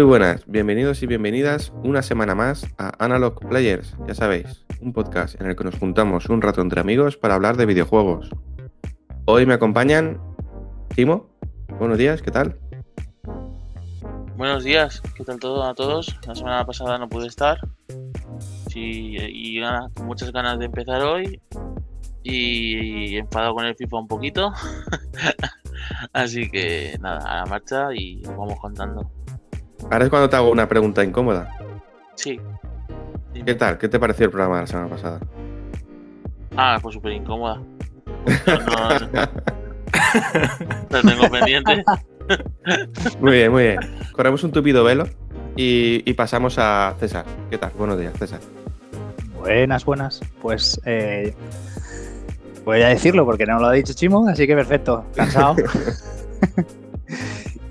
Muy buenas, bienvenidos y bienvenidas una semana más a Analog Players, ya sabéis, un podcast en el que nos juntamos un rato entre amigos para hablar de videojuegos. Hoy me acompañan Timo, buenos días, ¿qué tal? Buenos días, ¿qué tal todo a todos? La semana pasada no pude estar sí, y con muchas ganas de empezar hoy y enfadado con el FIFA un poquito. Así que nada, a la marcha y os vamos contando. Ahora es cuando te hago una pregunta incómoda. Sí. Dime. ¿Qué tal? ¿Qué te pareció el programa de la semana pasada? Ah, pues súper incómoda. No, no, la tengo pendiente. Muy bien, muy bien. Corremos un tupido velo y, y pasamos a César. ¿Qué tal? Buenos días, César. Buenas, buenas. Pues eh, voy a decirlo porque no lo ha dicho Chimo, así que perfecto. Cansado.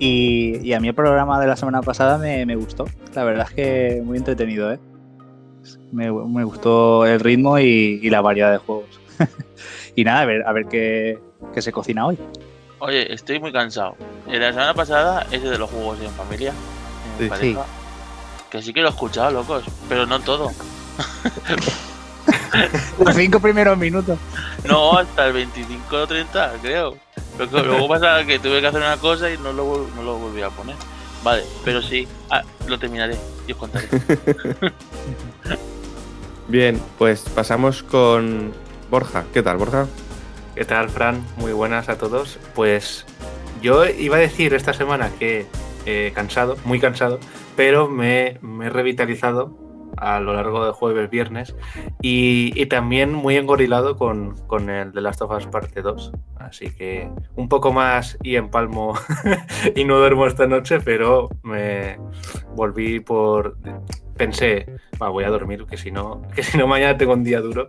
y, y a mí el programa de la semana pasada me, me gustó. La verdad es que muy entretenido, ¿eh? Me, me gustó el ritmo y, y la variedad de juegos. y nada, a ver, a ver qué, qué se cocina hoy. Oye, estoy muy cansado. En la semana pasada, ese de los juegos en familia, en Sí. pareja, que sí que lo he escuchado, locos, pero no todo. Los cinco primeros minutos. No, hasta el 25 o 30, creo. Luego pasa que tuve que hacer una cosa y no lo, no lo volví a poner. Vale, pero sí, ah, lo terminaré y os contaré. Bien, pues pasamos con Borja. ¿Qué tal, Borja? ¿Qué tal, Fran? Muy buenas a todos. Pues yo iba a decir esta semana que eh, cansado, muy cansado, pero me, me he revitalizado a lo largo de jueves, viernes y, también muy engorilado con, con el de Last of Us Parte 2. Así que un poco más y empalmo y no duermo esta noche, pero me volví por... Pensé, "Va, voy a dormir, que si no, que si no mañana tengo un día duro.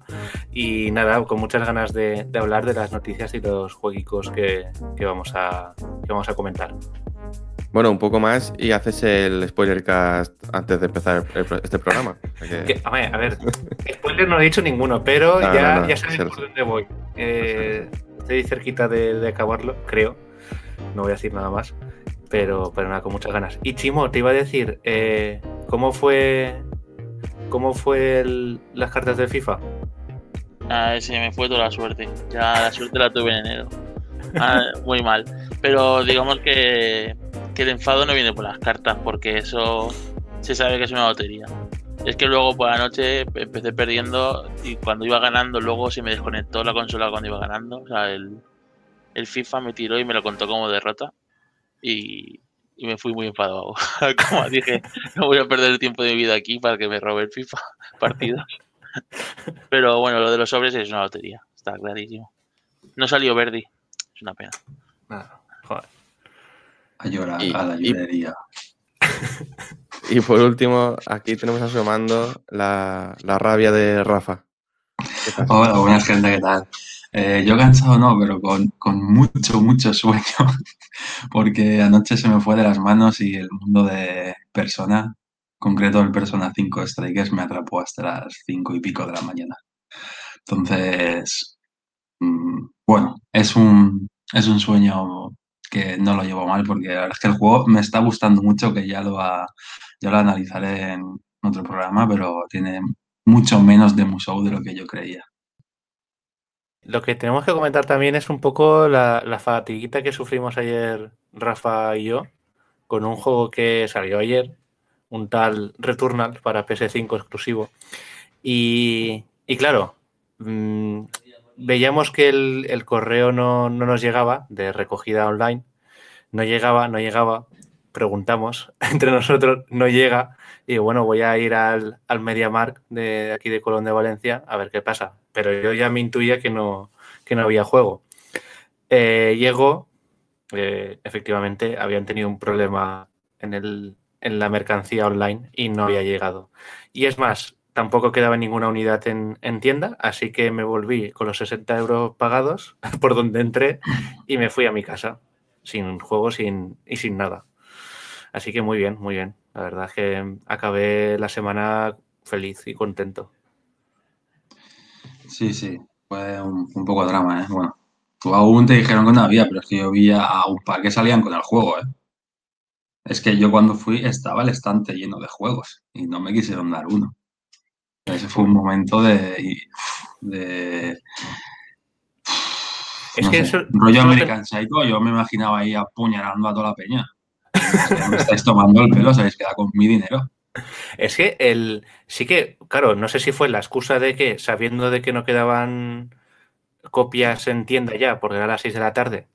Y nada, con muchas ganas de, de hablar de las noticias y los jueguicos que, que vamos a, que vamos a comentar. Bueno, un poco más y haces el spoiler cast antes de empezar el- el- este programa. O sea que- Que, a ver, a ver, spoiler no he dicho ninguno, pero No, ya, no, no, ya lo por dónde voy. Eh, estoy cerquita de, de acabarlo, creo. No voy a decir nada más, pero, pero nada, con muchas ganas. Y Chimo, te iba a decir, eh, ¿cómo fue, cómo fue el- las cartas del FIFA? Ah, se me fue toda la suerte. Ya la suerte la tuve en enero. Ah, muy mal. Pero digamos que, que el enfado no viene por las cartas, porque eso se sabe que es una lotería. Es que luego por la noche empecé perdiendo y cuando iba ganando, luego se me desconectó la consola cuando iba ganando. O sea, el, el FIFA me tiró y me lo contó como derrota. Y, me fui muy enfadado. como dije, no voy a perder el tiempo de mi vida aquí para que me robe el FIFA partidos. Pero bueno, lo de los sobres es una lotería, está clarísimo. No salió Verdi, es una pena. Nada, joder. A llorar Y- a la y- librería. Y por último, aquí tenemos asomando la, la rabia de Rafa. Hola, buenas gente, ¿qué tal? Eh, yo cansado no, pero con, con mucho, mucho sueño, porque anoche se me fue de las manos y el mundo de Persona, concreto el Persona 5 Strikers, me atrapó hasta las 5 y pico de la mañana. Entonces, mm, bueno, es un, es un sueño que no lo llevo mal, porque la verdad es que el juego me está gustando mucho, que ya lo, ha- ya lo analizaré en otro programa, pero tiene mucho menos de Musou de lo que yo creía. Lo que tenemos que comentar también es un poco la, la fatiguita que sufrimos ayer Rafa y yo con un juego que salió ayer, un tal Returnal para PS5 exclusivo. Y, y claro, mm, veíamos que el, correo no, no nos llegaba de recogida online, no llegaba, no llegaba, preguntamos entre nosotros, no llega, y bueno, voy a ir al, al MediaMark de aquí de Colón de Valencia a ver qué pasa. Pero yo ya me intuía que no, que no había juego. eh, llegó, eh, efectivamente, habían tenido un problema en, el, en la mercancía online y no había llegado. Y es más, tampoco quedaba ninguna unidad en, en, tienda, así que me volví con los 60 euros pagados por donde entré y me fui a mi casa, sin juego sin, y sin nada. Así que muy bien, muy bien. La verdad es que acabé la semana feliz y contento. Sí, sí, fue un, un poco drama, ¿eh? Bueno, aún te dijeron que no había, pero es que yo vi a un par que salían con el juego, ¿eh? Es que yo cuando fui estaba el estante lleno de juegos y no me quisieron dar uno. Ese fue un momento de. de es no que sé, eso. rollo American Psycho, yo me imaginaba ahí apuñalando a toda la peña. Me estáis tomando el pelo, sabéis queda con mi dinero. Es que el. Sí que, claro, no sé si fue la excusa de que, sabiendo de que no quedaban copias en tienda ya, porque era las 6 de la tarde,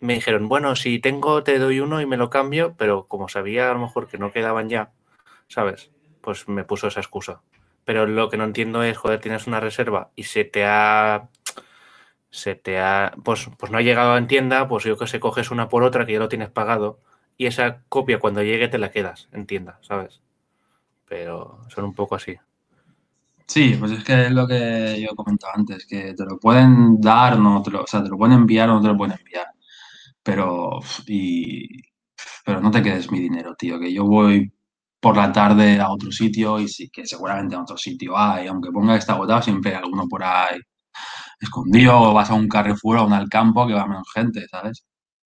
me dijeron, bueno, si tengo, te doy uno y me lo cambio, pero como sabía a lo mejor que no quedaban ya, ¿sabes? Pues me puso esa excusa. Pero lo que no entiendo es, joder, tienes una reserva y se te ha. Se te ha. Pues, pues no ha llegado en tienda, pues yo que sé, coges una por otra que ya lo tienes pagado y esa copia cuando llegue te la quedas en tienda, ¿sabes? Pero son un poco así. Sí, pues es que es lo que yo comentaba antes, que te lo pueden dar, no te lo, o sea, te lo pueden enviar o no te lo pueden enviar. Pero, y, pero no te quedes mi dinero, tío, que yo voy por la tarde a otro sitio y sí que seguramente en otro sitio hay, aunque ponga que está agotado, siempre hay alguno por ahí escondido o vas a un Carrefour o a un Alcampo que va menos gente, ¿sabes?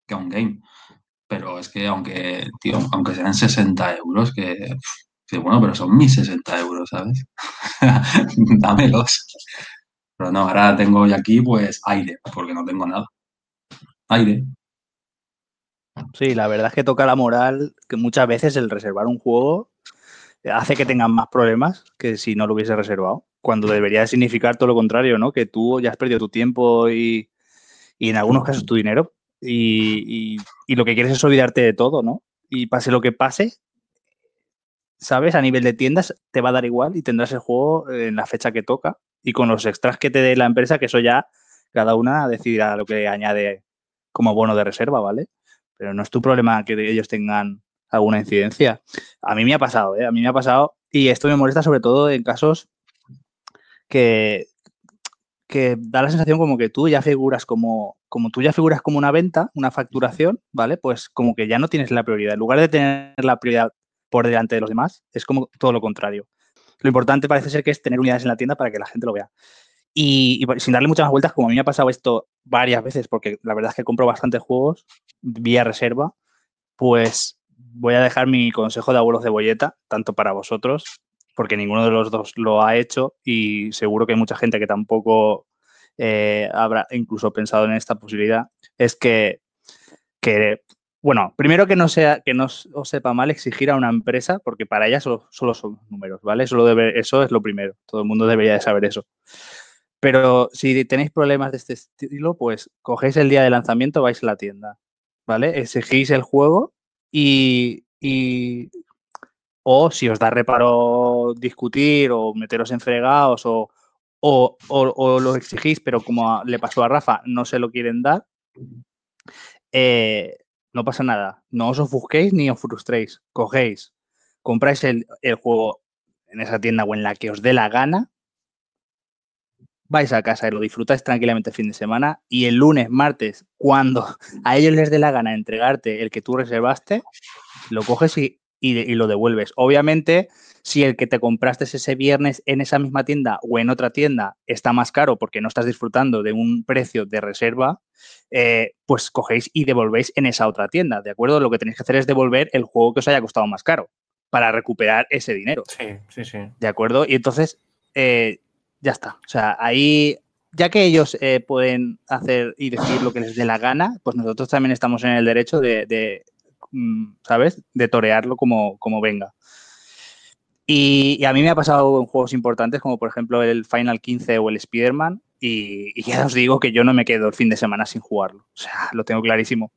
Que a un game. Pero es que aunque, tío, aunque sean 60 euros, que, que bueno, pero son mis 60 euros, ¿sabes? Dámelos. Pero no, ahora tengo yo aquí pues aire, porque no tengo nada. Aire. Sí, la verdad es que toca la moral que muchas veces el reservar un juego hace que tengan más problemas que si no lo hubiese reservado. Cuando debería significar todo lo contrario, ¿no? Que tú ya has perdido tu tiempo y, y en algunos casos tu dinero y, y, y, lo que quieres es olvidarte de todo, ¿no? Y pase lo que pase, ¿sabes? A nivel de tiendas te va a dar igual y tendrás el juego en la fecha que toca y con los extras que te dé la empresa, que eso ya cada una decidirá lo que añade como bono de reserva, ¿vale? Pero no es tu problema que ellos tengan alguna incidencia. A mí me ha pasado, ¿eh? A mí me ha pasado y esto me molesta sobre todo en casos que, que da la sensación como que tú ya figuras como, como tú ya figuras como una venta, una facturación, ¿vale? Pues como que ya no tienes la prioridad. En lugar de tener la prioridad por delante de los demás, es como todo lo contrario. Lo importante parece ser que es tener unidades en la tienda para que la gente lo vea. Y, sin darle muchas más vueltas, como a mí me ha pasado esto varias veces, porque la verdad es que compro bastantes juegos vía reserva, pues voy a dejar mi consejo de abuelos de bolleta, tanto para vosotros, porque ninguno de los dos lo ha hecho y seguro que hay mucha gente que tampoco eh, habrá incluso pensado en esta posibilidad, es que, bueno, primero que no sea que no os sepa mal exigir a una empresa, porque para ella solo, son números, ¿vale? Solo eso es lo primero. Todo el mundo debería de saber eso. Pero si tenéis problemas de este estilo, pues cogéis el día de lanzamiento, vais a la tienda, ¿vale? Exigís el juego y, y o si os da reparo discutir o meteros en fregados o, o, o, lo exigís, pero como le pasó a Rafa, no se lo quieren dar, eh, no pasa nada. No os ofusquéis ni os frustréis. Cogéis, compráis el, el, juego en esa tienda o en la que os dé la gana, vais a casa y lo disfrutáis tranquilamente el fin de semana y el lunes, martes, cuando a ellos les dé la gana entregarte el que tú reservaste, lo coges y, y, y, lo devuelves. Obviamente, si el que te compraste ese viernes en esa misma tienda o en otra tienda está más caro porque no estás disfrutando de un precio de reserva, eh, pues cogéis y devolvéis en esa otra tienda, ¿de acuerdo? Lo que tenéis que hacer es devolver el juego que os haya costado más caro para recuperar ese dinero. Sí, sí, sí. ¿De acuerdo? Y entonces, eh, ya está. O sea, ahí, ya que ellos eh, pueden hacer y decir lo que les dé la gana, pues nosotros también estamos en el derecho de, de ¿sabes? De torearlo como, como venga. Y, y, a mí me ha pasado en juegos importantes como por ejemplo el Final 15 o el Spider-Man y, y, ya os digo que yo no me quedo el fin de semana sin jugarlo. O sea, lo tengo clarísimo.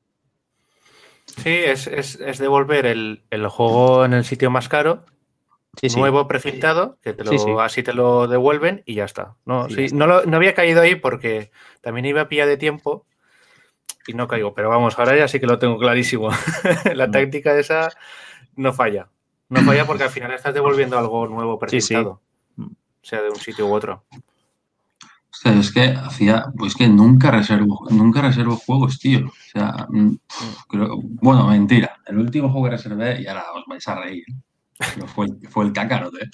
Sí, es, es, es devolver el, el, juego en el sitio más caro, sí, nuevo sí. precintado, que te lo, sí, así te lo devuelven y ya está. No, sí, no, lo, no, había caído ahí porque también iba a pillar de tiempo y no caigo. Pero vamos, ahora ya sí que lo tengo clarísimo. la Mm. táctica esa no falla. No falla porque al final estás devolviendo algo nuevo Sí, sí. presentado. Mm. Sea de un sitio u otro. O sea, es que hacía, pues que nunca reservo, nunca reservo juegos, tío. O sea, mm, creo- bueno, mentira. El último juego que reservé, y ahora os vais a reír, fue, el- fue el Kakarot, ¿eh?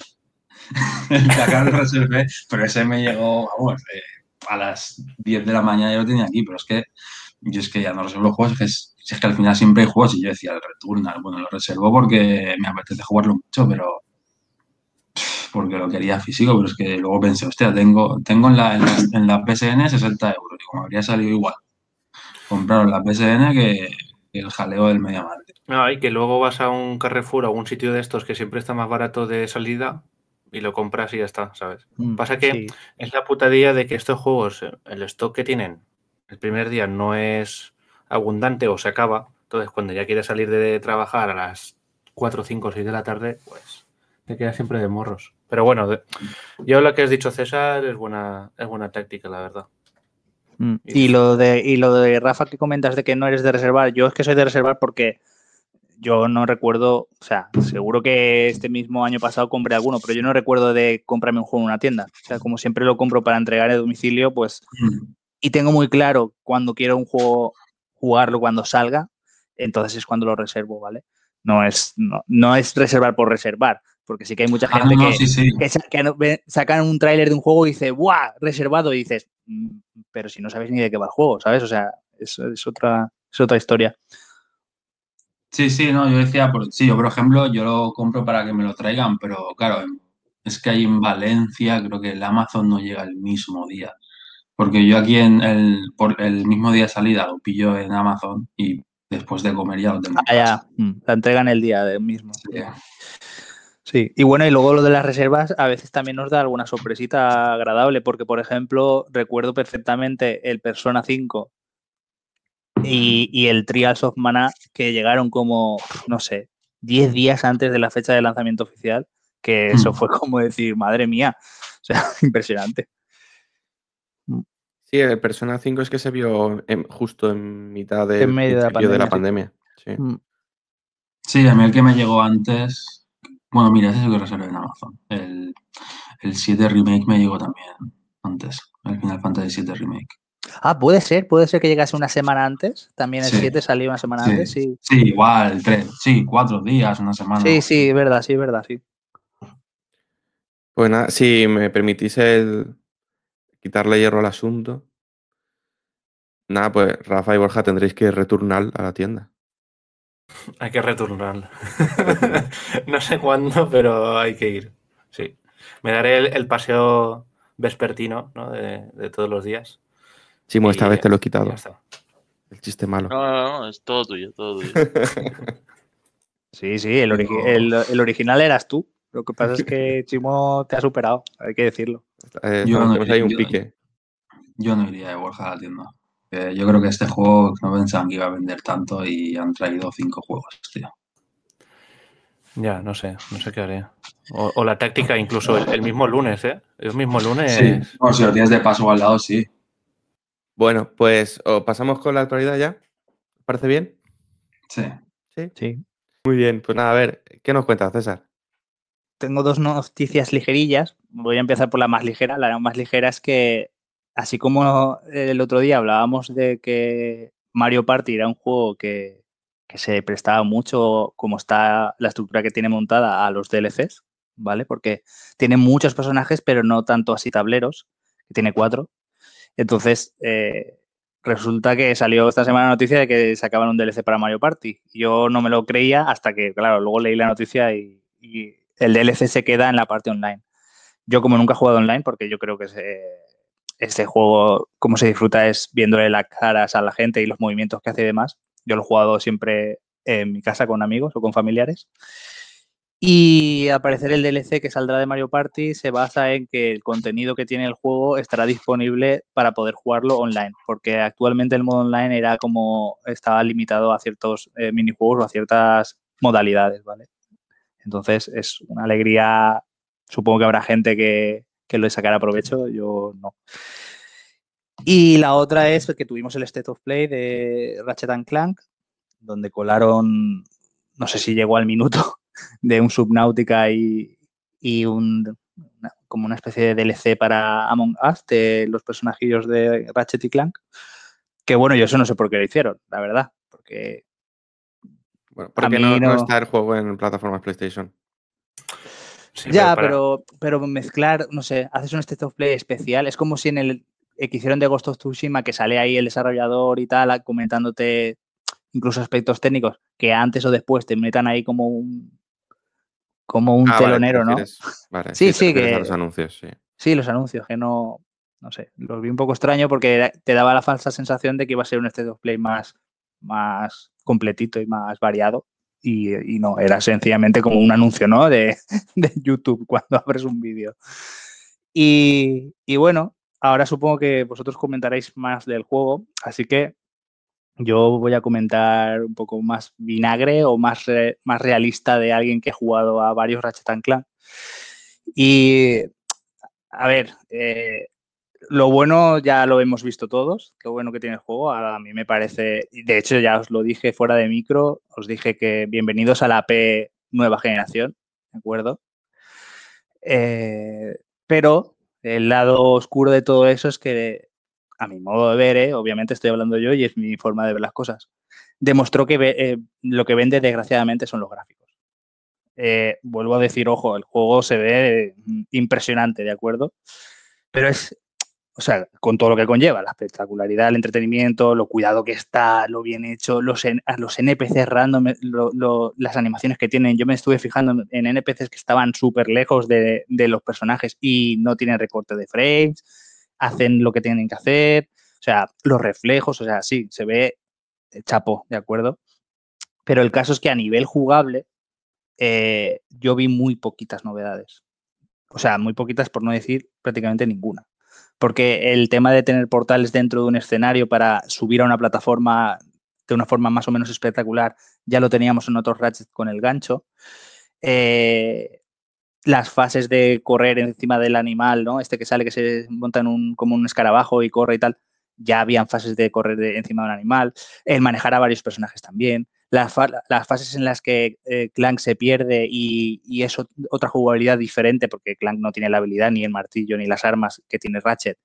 El reservé, pero ese me llegó, vamos, eh, a las 10 de la mañana yo lo tenía aquí, pero es que yo es que ya no reservo juegos, es que, es, que al final siempre hay juegos y yo decía el Returnal, bueno, lo reservo porque me apetece jugarlo mucho, pero porque lo quería físico, pero es que luego pensé, hostia, tengo, tengo en, la, en, la, en la PSN 60 euros, y como habría salido igual, compraron la PSN que, que el jaleo del MediaMarkt. No, y que luego vas a un Carrefour o a un sitio de estos que siempre está más barato de salida y lo compras y ya está, ¿sabes? Mm, Pasa que- sí. Es la putadilla de que estos juegos, eh, el stock que tienen el primer día no es abundante o se acaba. Entonces, cuando ya quieres salir de trabajar a las 4, 5, 6 de la tarde, pues te quedas siempre de morros. Pero bueno, de- yo lo que has dicho, César, es buena, es buena táctica, la verdad. Mm. Y Y lo de y lo de Rafa que comentas de que no eres de reservar, yo es que soy de reservar porque yo no recuerdo, o sea, seguro que este mismo año pasado compré alguno, pero yo no recuerdo de comprarme un juego en una tienda. O sea, como siempre lo compro para entregar a domicilio, pues y tengo muy claro cuando quiero un juego jugarlo cuando salga, entonces es cuando lo reservo, ¿vale? No es no, no es reservar por reservar, porque sí que hay mucha Ah, gente no, que, sí, sí. que sa- que no- ve- sacan un tráiler de un juego y dice, ¡buah! Reservado. Y dices, "Mm, pero si no sabes ni de qué va el juego, ¿sabes? O sea, es, es otra, es otra historia. Sí, sí, no, yo decía, por, sí, yo por ejemplo, yo lo compro para que me lo traigan, pero claro, es que ahí en Valencia creo que el Amazon no llega el mismo día. Porque yo aquí en el, por el mismo día de salida lo pillo en Amazon y después de comer ya lo tengo en Ah, ya, casa. mm, la entregan el día del mismo. Sí. Sí, y bueno, y luego lo de las reservas a veces también nos da alguna sorpresita agradable, porque por ejemplo, recuerdo perfectamente el Persona 5 y, y el Trials of Mana que llegaron como, no sé, 10 días antes de la fecha de lanzamiento oficial, que eso Mm. fue como decir, madre mía, o sea, impresionante. Sí, el Persona 5 es que se vio en- justo en mitad del En medio de la principio de la pandemia, pandemia. Sí. Mm. Sí, a mí el que me llegó antes, bueno, mira, ese es el que reservé en Amazon. El, el 7 Remake me llegó también antes, el Final Fantasy 7 Remake. Ah, puede ser, puede ser que llegase una semana antes, también el Sí. 7 salió una semana Sí. antes, sí. Sí, igual, tres, sí, cuatro días, una semana. Sí, sí, es verdad, sí, es verdad, sí. Pues nada, si me permitís el quitarle hierro al asunto. Nada, pues Rafa y Borja tendréis que retornar a la tienda. Hay que retornar. no sé cuándo, pero hay que ir. Sí. Me daré el, el paseo vespertino ¿no? de, de todos los días. Chimo, esta Y vez te lo he quitado. El chiste malo. No, no, no, es todo tuyo, todo tuyo. Sí, sí, el, origi- Pero- el, el original eras tú. Lo que pasa es que Chimo te ha superado, hay que decirlo. Eh, Yo no- tenemos ahí un yo- pique. Yo no iría de Borja a la tienda. Eh, yo creo que este juego no pensaban que iba a vender tanto y han traído cinco juegos, tío. Ya, no sé, no sé qué haré. O, o la táctica, incluso el, el mismo lunes, ¿eh? El mismo lunes. Sí, bueno, si lo tienes de paso al lado, sí. Bueno, pues o pasamos con la actualidad ya. ¿Os ¿Parece bien? Sí. Sí. Sí. Muy bien, pues nada, a ver, ¿qué nos cuentas, César? Tengo dos noticias ligerillas. Voy a empezar por la más ligera. La más ligera es que, así como el otro día hablábamos de que Mario Party era un juego que, que se prestaba mucho, como está la estructura que tiene montada, a los DLCs, ¿vale? Porque tiene muchos personajes, pero no tanto así tableros, que tiene cuatro. Entonces, eh, resulta que salió esta semana la noticia de que sacaban un DLC para Mario Party. Yo no me lo creía hasta que, claro, luego leí la noticia y, el DLC se queda en la parte online. Yo como nunca he jugado online, porque yo creo que ese, este juego, como se disfruta es viéndole las caras a la gente y los movimientos que hace y demás. Yo lo he jugado siempre en mi casa con amigos o con familiares. Y al parecer el DLC que saldrá de Mario Party se basa en que el contenido que tiene el juego estará disponible para poder jugarlo online, porque actualmente el modo online era como estaba limitado a ciertos eh, minijuegos o a ciertas modalidades, ¿vale? Entonces es una alegría, supongo que habrá gente que, que lo sacará provecho, yo no. Y la otra es que tuvimos el State of Play de Ratchet Clank, donde colaron, no sé si llegó al minuto, de un Subnautica y, y un, como una especie de DLC para Among Us de los personajillos de Ratchet y Clank. Que bueno, yo eso no sé por qué lo hicieron, la verdad. Porque. Bueno, porque no, no... está el juego en plataformas PlayStation. Sí, ya, pero, pero, pero, mezclar, no sé, haces un State of Play especial. Es como si en el que hicieron de Ghost of Tsushima, que sale ahí el desarrollador y tal, comentándote incluso aspectos técnicos, que antes o después te metan ahí como un como un Ah, telonero, vale, ¿no? Vale, Sí, sí, que- los anuncios, sí. Sí, los anuncios, que no, no sé, los vi un poco extraño porque te daba la falsa sensación de que iba a ser un State of Play más, más completito y más variado. Y, y no, era sencillamente como un anuncio, ¿no? De, de YouTube cuando abres un vídeo. Y, y bueno, ahora supongo que vosotros comentaréis más del juego, así que yo voy a comentar un poco más vinagre o más, más realista de alguien que ha jugado a varios Ratchet Clank. Y a ver, eh, lo bueno ya lo hemos visto todos, lo bueno que tiene el juego. A mí me parece, de hecho ya os lo dije fuera de micro, os dije que bienvenidos a la P nueva generación, ¿de acuerdo? Eh, pero el lado oscuro de todo eso es que, a mi modo de ver, ¿eh? obviamente estoy hablando yo y es mi forma de ver las cosas, demostró que eh, lo que vende desgraciadamente son los gráficos. Eh, vuelvo a decir, ojo, el juego se ve mm, impresionante, ¿de acuerdo? Pero es, o sea, con todo lo que conlleva, la espectacularidad, el entretenimiento, lo cuidado que está, lo bien hecho, los, los NPCs random, las animaciones que tienen. Yo me estuve fijando en NPCs que estaban súper lejos de, de los personajes y no tienen recorte de frames, hacen lo que tienen que hacer, o sea, los reflejos, o sea, sí, se ve chapo, ¿de acuerdo? Pero el caso es que a nivel jugable, eh, yo vi muy poquitas novedades. O sea, muy poquitas por no decir prácticamente ninguna. Porque el tema de tener portales dentro de un escenario para subir a una plataforma de una forma más o menos espectacular, ya lo teníamos en otros Ratchet con el gancho. Eh, las fases de correr encima del animal, ¿no? Este que sale que se monta en un, como un escarabajo y corre y tal, ya habían fases de correr de- encima de un animal. El manejar a varios personajes también. Las, las fases en las que eh, Clank se pierde y, y es ot- otra jugabilidad diferente, porque Clank no tiene la habilidad, ni el martillo, ni las armas que tiene Ratchet,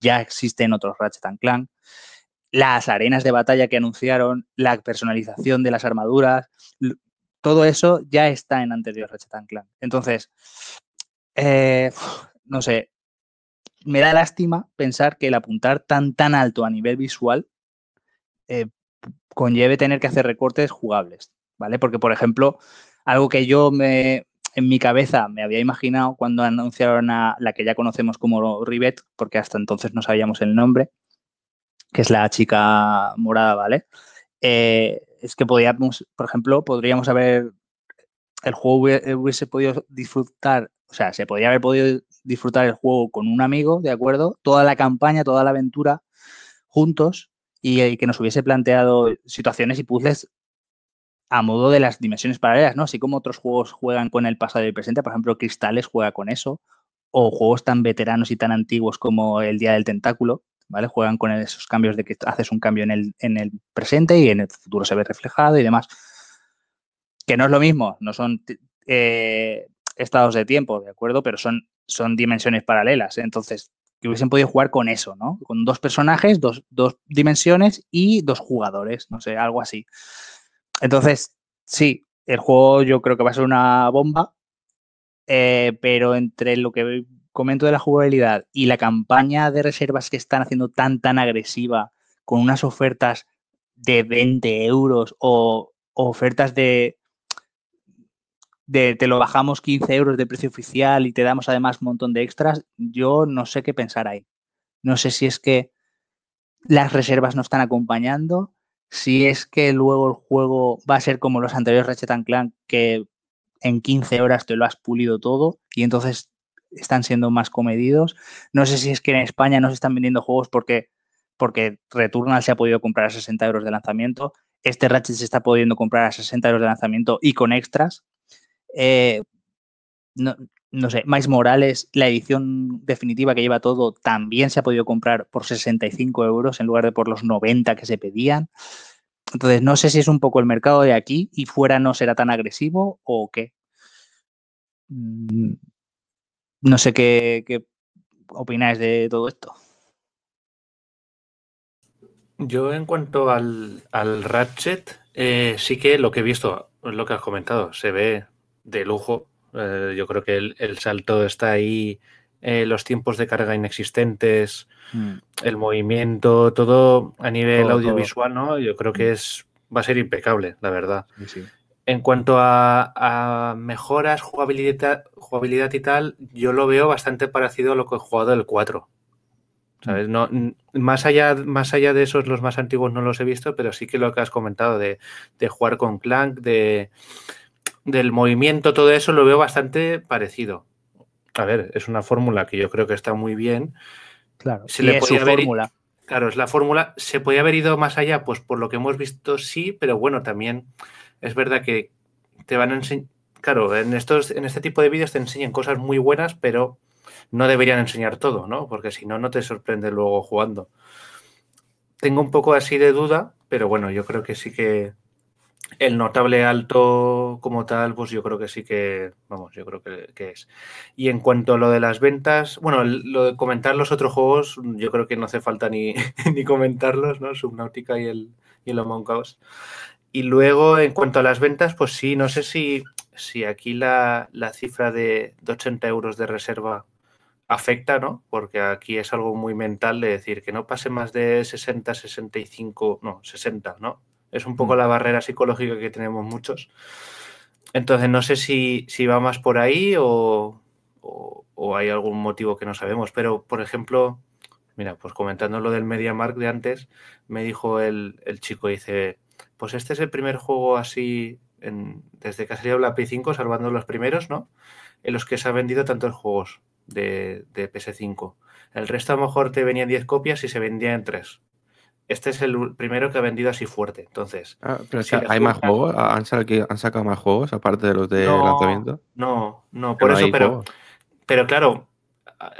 ya existen otros Ratchet and Clank. Las arenas de batalla que anunciaron, la personalización de las armaduras, todo eso ya está en anterior Ratchet. Entonces, eh, no sé, me da lástima pensar que el apuntar tan tan alto a nivel visual eh, conlleve tener que hacer recortes jugables, ¿vale? Porque, por ejemplo, algo que yo me en mi cabeza me había imaginado cuando anunciaron a la que ya conocemos como Rivet, porque hasta entonces no sabíamos el nombre, que es la chica morada, ¿vale? Eh, es que podíamos, por ejemplo, podríamos haber el juego hubie- hubiese podido disfrutar, o sea, se podría haber podido disfrutar el juego con un amigo, ¿de acuerdo? Toda la campaña, toda la aventura juntos y, y que nos hubiese planteado situaciones y puzzles a modo de las dimensiones paralelas, ¿no? Así como otros juegos juegan con el pasado y el presente, por ejemplo, Cristales juega con eso, o juegos tan veteranos y tan antiguos como El Día del Tentáculo, ¿vale? Juegan con esos cambios de que haces un cambio en el, en el presente y en el futuro se ve reflejado y demás. Que no es lo mismo, no son eh, estados de tiempo, ¿de acuerdo? Pero son, son dimensiones paralelas. Entonces, que hubiesen podido jugar con eso, ¿no? Con dos personajes, dos, dos dimensiones y dos jugadores, no sé, algo así. Entonces, sí, el juego yo creo que va a ser una bomba, eh, pero entre lo que comento de la jugabilidad y la campaña de reservas que están haciendo tan, tan agresiva, con unas ofertas de 20 euros o, ofertas de, de te lo bajamos 15 euros de precio oficial y te damos además un montón de extras, yo no sé qué pensar ahí. No sé si es que las reservas no están acompañando, si es que luego el juego va a ser como los anteriores Ratchet Clank, que en 15 horas te lo has pulido todo y entonces están siendo más comedidos. No sé si es que en España no se están vendiendo juegos porque, porque Returnal se ha podido comprar a 60 euros de lanzamiento. Este Ratchet se está pudiendo comprar a 60 euros de lanzamiento y con extras. Eh, no, no sé, Miles Morales, la edición definitiva que lleva todo, también se ha podido comprar por 65 euros en lugar de por los 90 que se pedían. Entonces, no sé si es un poco el mercado de aquí y fuera no será tan agresivo o qué. Mm, no sé qué, qué opináis de todo esto. Yo en cuanto al, al Ratchet, eh, sí que lo que he visto, lo que has comentado, se ve de lujo. Eh, yo creo que el, el, salto está ahí, eh, los tiempos de carga inexistentes, mm. el movimiento, todo a nivel todo, audiovisual, todo. ¿no? Yo creo que es va a ser impecable, la verdad. Sí, sí. En cuanto a, a, mejoras, jugabilidad, jugabilidad y tal, yo lo veo bastante parecido a lo que he jugado el 4. ¿Sabes? No, más, allá, más allá de esos, los más antiguos no los he visto, pero sí que lo que has comentado de, de jugar con Clank, de, del movimiento, todo eso lo veo bastante parecido. A ver, es una fórmula que yo creo que está muy bien. Claro, se le es podía su haber, fórmula. Claro, es la fórmula. ¿Se podía haber ido más allá? Pues por lo que hemos visto, sí, pero bueno, también es verdad que te van a enseñar. Claro, en, estos, en este tipo de vídeos te enseñan cosas muy buenas, pero no deberían enseñar todo, ¿no? Porque si no, no te sorprende luego jugando. Tengo un poco así de duda, pero bueno, yo creo que sí que el notable alto como tal, pues yo creo que sí que, vamos, yo creo que, que, es. Y en cuanto a lo de las ventas, bueno, lo de comentar los otros juegos, yo creo que no hace falta ni, ni comentarlos, ¿no? Subnautica y el, y el Among Us. Y luego, en cuanto a las ventas, pues sí, no sé si, si aquí la, la cifra de, de 80 euros de reserva afecta, ¿no? Porque aquí es algo muy mental de decir que no pase más de 60, 65, no, 60, ¿no? Es un poco la barrera psicológica que tenemos muchos. Entonces, no sé si, si va más por ahí o, o, o, hay algún motivo que no sabemos. Pero, por ejemplo, mira, pues comentando lo del MediaMark de antes, me dijo el, el chico, dice, pues este es el primer juego así, en, desde que ha salido la Play 5, salvando los primeros, ¿no? En los que se ha vendido tantos juegos de, de PS5. El resto a lo mejor te venían 10 copias y se vendía en 3 este es el primero que ha vendido así fuerte. Entonces, ah, pero si ¿hay más juegos? ¿Han sacado, ¿Han sacado, más juegos aparte de los de no, lanzamiento? No, no, por no eso, pero, pero claro,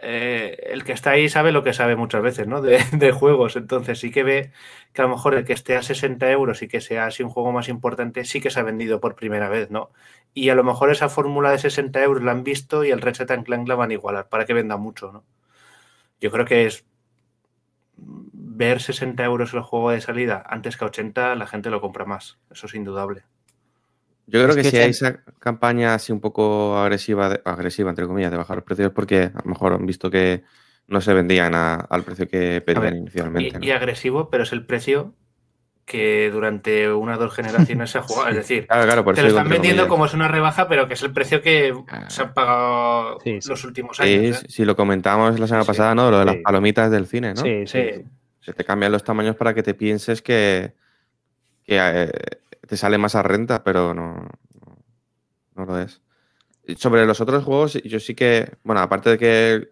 eh, el que está ahí sabe lo que sabe muchas veces, ¿no? De, juegos. Entonces sí que ve que a lo mejor el que esté a 60 euros y que sea así un juego más importante, sí que se ha vendido por primera vez, ¿no? Y a lo mejor esa fórmula de 60 euros la han visto y el Ratchet Clank la van a igualar para que venda mucho, ¿no? Yo creo que es ver 60 euros el juego de salida antes que 80, la gente lo compra más. Eso es indudable. Yo creo es que, que, si hay esa campaña así un poco agresiva, de, agresiva entre comillas, de bajar los precios, porque a lo mejor han visto que no se vendían a, al precio que pedían ver, inicialmente. Y, ¿no? y, agresivo, pero es el precio que durante una o dos generaciones se ha jugado. Es decir, claro, claro, por te lo están vendiendo como es una rebaja, pero que es el precio que se han pagado sí, sí. los últimos años. Sí, ¿eh? si lo comentamos la semana pasada, ¿no? Lo de las palomitas del cine, ¿no? Sí, sí. Se te cambian los tamaños para que te pienses que, que eh, te sale más a renta, pero no, no, no, lo es. Sobre los otros juegos, yo sí que, bueno, aparte de que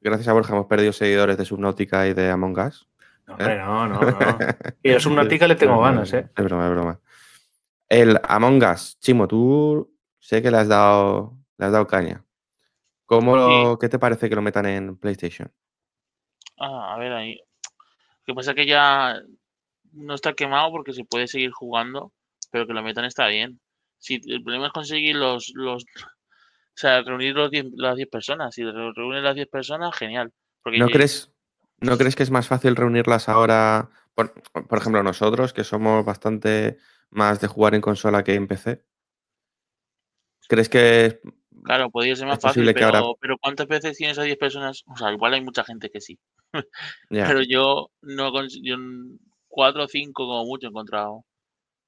gracias a Borja hemos perdido seguidores de Subnautica y de Among Us. No, hombre, no, no, no. Y a Subnautica le tengo ganas, ¿eh? Es broma, es broma. El Among Us, Chimo, tú sé que le has dado, le has dado caña. ¿Cómo lo, ¿Qué te parece que lo metan en PlayStation? Ah, a ver, ahí, que pasa que ya no está quemado porque se puede seguir jugando, pero que lo metan está bien. Si el problema es conseguir los, los o sea, reunir los diez, las 10 personas. Si reúnen las 10 personas, genial. Porque ¿No, crees, ¿No crees que es más fácil reunirlas ahora? Por, por, ejemplo, nosotros, que somos bastante más de jugar en consola que en PC. ¿Crees que Claro, podría ser más fácil, pero, ahora... pero, ¿cuántas veces tienes a 10 personas? O sea, igual hay mucha gente que sí. yeah. Pero yo no yo cuatro o cinco como mucho he encontrado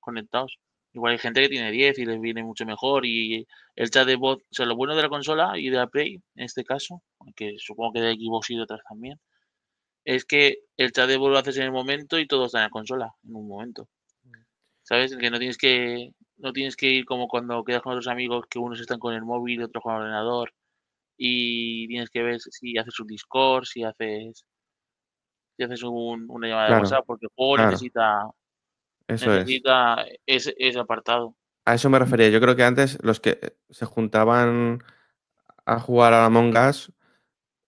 conectados. Igual hay gente que tiene 10 y les viene mucho mejor. Y el chat de voz, o sea, lo bueno de la consola y de la Play, en este caso, aunque supongo que de Xbox y de otras también, es que el chat de voz lo haces en el momento y todo está en la consola, en un momento. ¿Sabes? Que no tienes que no tienes que ir como cuando quedas con otros amigos que unos están con el móvil otros con el ordenador y tienes que ver si haces un Discord, si haces si haces un, una llamada claro, de WhatsApp, porque el juego claro. necesita, eso necesita es. ese, ese, apartado. A eso me refería. Yo creo que antes los que se juntaban a jugar a Among Us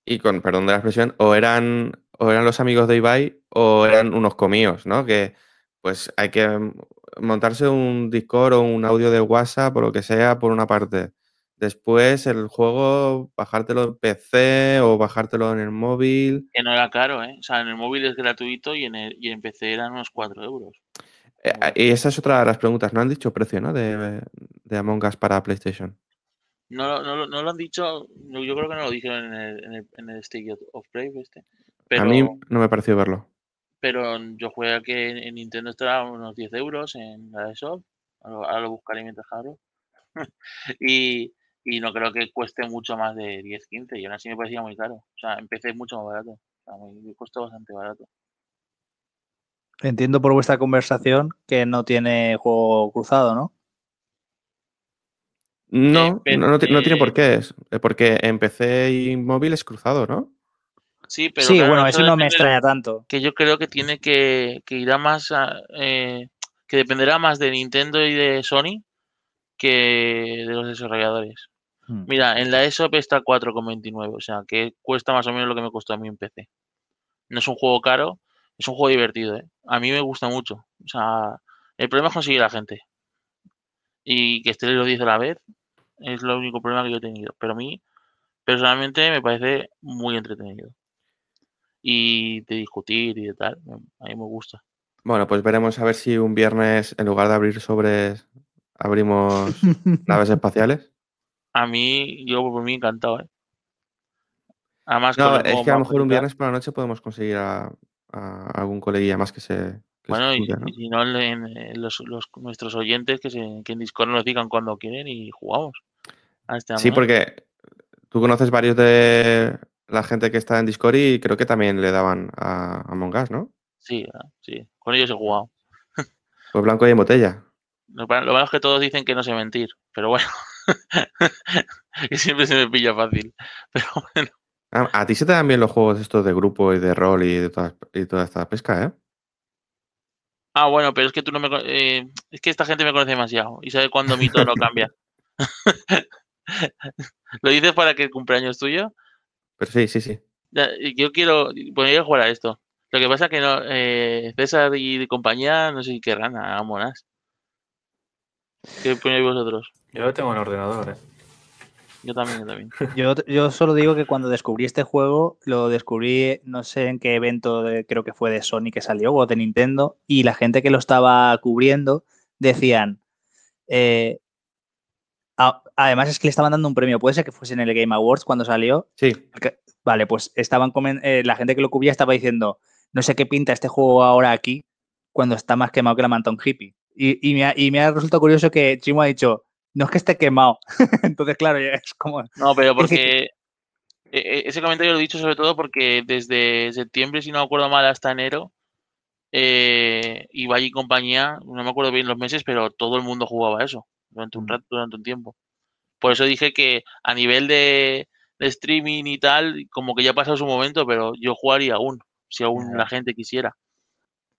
y con, perdón de la expresión, o eran, o eran los amigos de Ibai o eran unos comíos, ¿no? Que pues hay que montarse un Discord o un audio de WhatsApp o lo que sea por una parte. Después el juego, bajártelo en PC o bajártelo en el móvil. Que no era caro, ¿eh? O sea, en el móvil es gratuito y en, el, y en PC eran unos 4 euros. Eh, y esa es otra de las preguntas. No han dicho precio, ¿no? De, de Among Us para PlayStation. No, no, no, lo han dicho, yo creo que no lo dijeron en el, en el, en el State of Brave este. Pero, a mí no me pareció verlo. Pero yo jugué que en Nintendo estará unos 10 euros en la de Shop. Ahora lo buscaré mientras hablo. y, y no creo que cueste mucho más de 10, 15. Y aún así me parecía muy caro. O sea, empecé mucho más barato. O sea, me costó bastante barato. Entiendo por vuestra conversación que no tiene juego cruzado, ¿no? No, no, no, no, tiene por qué. Porque en PC y móvil es cruzado, ¿no? Sí, pero sí, claro, bueno, eso no me extraña tanto. Que yo creo que tiene que, que irá más a, eh, que dependerá más de Nintendo y de Sony que de los desarrolladores. Hmm. Mira, en la eShop está 4,29, o sea, que cuesta más o menos lo que me costó a mí en PC. No es un juego caro, es un juego divertido, ¿eh? A mí me gusta mucho. O sea, el problema es conseguir a la gente. Y que esté los 10 a la vez es lo único problema que yo he tenido. Pero a mí, personalmente, me parece muy entretenido. Y de discutir y de tal, a mí me gusta. Bueno, pues veremos a ver si un viernes, en lugar de abrir sobres, abrimos naves espaciales. A mí, yo por mí encantado, ¿eh? Además, No, es que a lo mejor un viernes por la noche podemos conseguir a, a algún coleguilla más que se. que se Bueno, y, ¿no? y si no, en, en los, los- nuestros oyentes que, se, que en Discord nos digan cuando quieren y jugamos. A este Sí, Us. porque tú conoces varios de la gente que está en Discord y creo que también le daban a Among Us, ¿no? Sí, sí. Con ellos he jugado. Pues blanco y en botella. Lo, lo malo es que todos dicen que no sé mentir, pero bueno. que siempre se me pilla fácil. Pero bueno. Ah, A, ti se te dan bien los juegos estos de grupo y de rol y de toda, y toda esta pesca, ¿eh? Ah, bueno, pero es que tú no me... eh, es que esta gente me conoce demasiado y sabe cuándo mi tono cambia. ¿Lo dices para que el cumpleaños tuyo? Pero sí, sí, sí. Yo quiero, podría jugar a esto. Lo que pasa que no, eh, César y compañía no sé si querrán a Monas. ¿Qué ponéis vosotros? Yo lo tengo en ordenador, ¿eh? Yo también, yo también. Yo, yo solo digo que cuando descubrí este juego, lo descubrí, no sé en qué evento, de- creo que fue de Sony que salió o de Nintendo, y la gente que lo estaba cubriendo decían, eh, a- además es que le estaban dando un premio, puede ser que fuese en el Game Awards cuando salió, Sí, porque- vale, pues estaban comen- eh, la gente que lo cubría estaba diciendo, no sé qué pinta este juego ahora aquí cuando está más quemado que la manta un hippie. Y, y me ha, y me ha resultado curioso que Chimo ha dicho, no es que esté quemado. Entonces, claro, ya es como... No, pero porque e- e- ese comentario lo he dicho sobre todo porque desde septiembre, si no me acuerdo mal, hasta enero, eh, Ibai y compañía, no me acuerdo bien los meses, pero todo el mundo jugaba eso durante un Mm. rato, durante un tiempo. Por eso dije que a nivel de, de streaming y tal, como que ya ha pasado su momento, pero yo jugaría aún, si aún la gente quisiera.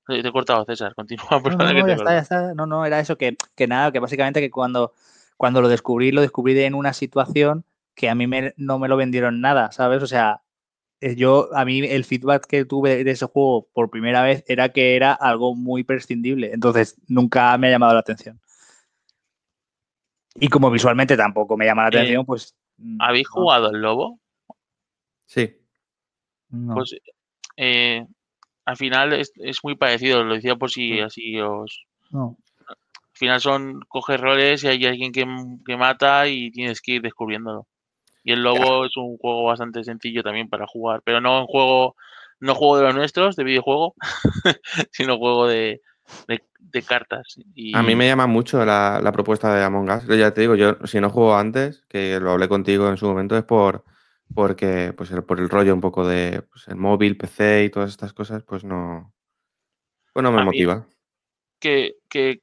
Te he cortado, César, continúa. No, no, ya está, ya está. No, no, era eso que, que nada, que básicamente que cuando, cuando lo descubrí, lo descubrí en una situación que a mí me- no me lo vendieron nada, ¿sabes? O sea, eh, yo, a mí el feedback que tuve de ese juego por primera vez era que era algo muy prescindible, entonces nunca me ha llamado la atención. Y como visualmente tampoco me llama la Eh, atención, pues... mm, ¿Habéis no, jugado al lobo? sí. no. Pues eh, al final es, es muy parecido, lo decía por si así os... no. Al final son, coges roles y hay alguien que, que mata y tienes que ir descubriéndolo. Y el lobo es un juego bastante sencillo también para jugar, pero no un juego, no juego de los nuestros, de videojuego, sino juego de, de, de cartas. Y A mí me llama mucho la, la propuesta de Among Us. Ya te digo, yo si no juego antes, que lo hablé contigo en su momento, es por porque pues el- por el rollo un poco de pues, el móvil, PC y todas estas cosas, pues no, pues no me A mí- motiva. que, que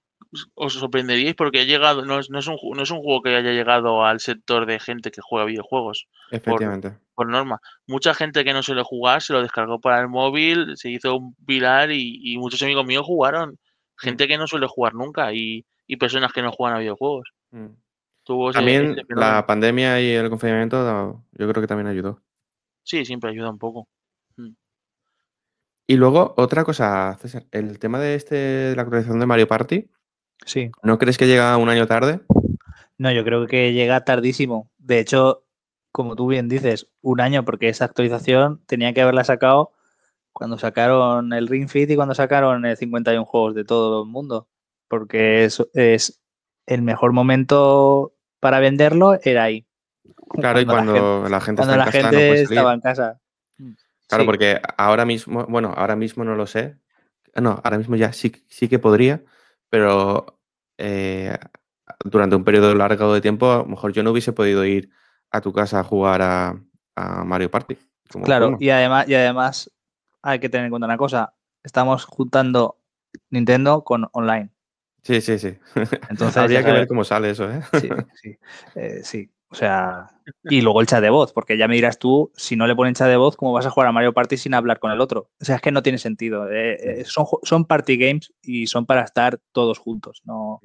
os sorprenderíais porque ha llegado, no es, no, es un, no es un juego que haya llegado al sector de gente que juega videojuegos. Efectivamente. por norma. Mucha gente que no suele jugar se lo descargó para el móvil, se hizo un pilar y, y muchos amigos míos jugaron. Gente que no suele jugar nunca y, y personas que no juegan a videojuegos. Mm. Tuvo ese- También ese fenómeno. la pandemia y el confinamiento yo creo que también ayudó. Sí, siempre ayuda un poco. Y luego, otra cosa, César, el tema de este de la actualización de Mario Party, Sí. ¿no crees que llega un año tarde? No, yo creo que llega tardísimo. De hecho, como tú bien dices, un año, porque esa actualización tenía que haberla sacado cuando sacaron el Ring Fit y cuando sacaron el 51 juegos de todo el mundo. Porque es, es el mejor momento para venderlo era ahí. Claro, y la gente- cuando la gente, cuando está la en casa, no gente puede salir. estaba en casa. Claro, Sí. porque ahora mismo, bueno, ahora mismo no lo sé. No, ahora mismo ya sí, sí que podría, pero eh, durante un periodo largo de tiempo, a lo mejor yo no hubiese podido ir a tu casa a jugar a, a Mario Party. como Claro, y además, y además hay que tener en cuenta una cosa. Estamos juntando Nintendo con online. Sí, sí, sí. Entonces, Habría que ver cómo sale eso, ¿eh? Sí, sí. Eh, sí. O sea, y luego el chat de voz, porque ya me dirás tú, si no le ponen chat de voz, ¿cómo vas a jugar a Mario Party sin hablar con el otro? O sea, es que no tiene sentido. Eh, eh, son, son party games y son para estar todos juntos. No...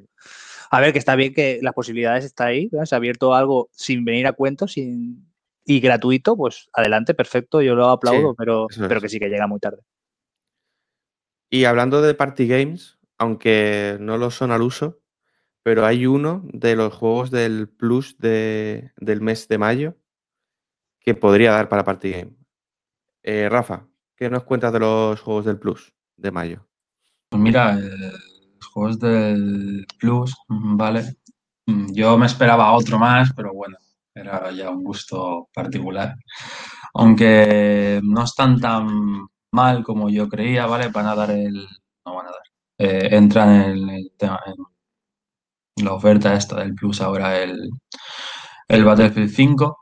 A ver, que está bien que las posibilidades están ahí. ¿no? Se ha abierto algo sin venir a cuento sin... y gratuito, pues adelante, perfecto, yo lo aplaudo, Sí, pero, es. pero que sí que llega muy tarde. Y hablando de party games, aunque no lo son al uso, pero hay uno de los juegos del Plus de- del mes de mayo que podría dar para party game. Eh, Rafa, ¿qué nos cuentas de los juegos del Plus de mayo? Pues mira, eh, los juegos del Plus, mm, ¿vale? Mm, Yo me esperaba otro más, pero bueno, era ya un gusto particular. Aunque no están tan mal como yo creía, ¿vale? Van a dar el... No van a dar. eh, entran en el tema, la oferta esta del Plus ahora el, el Battlefield 5,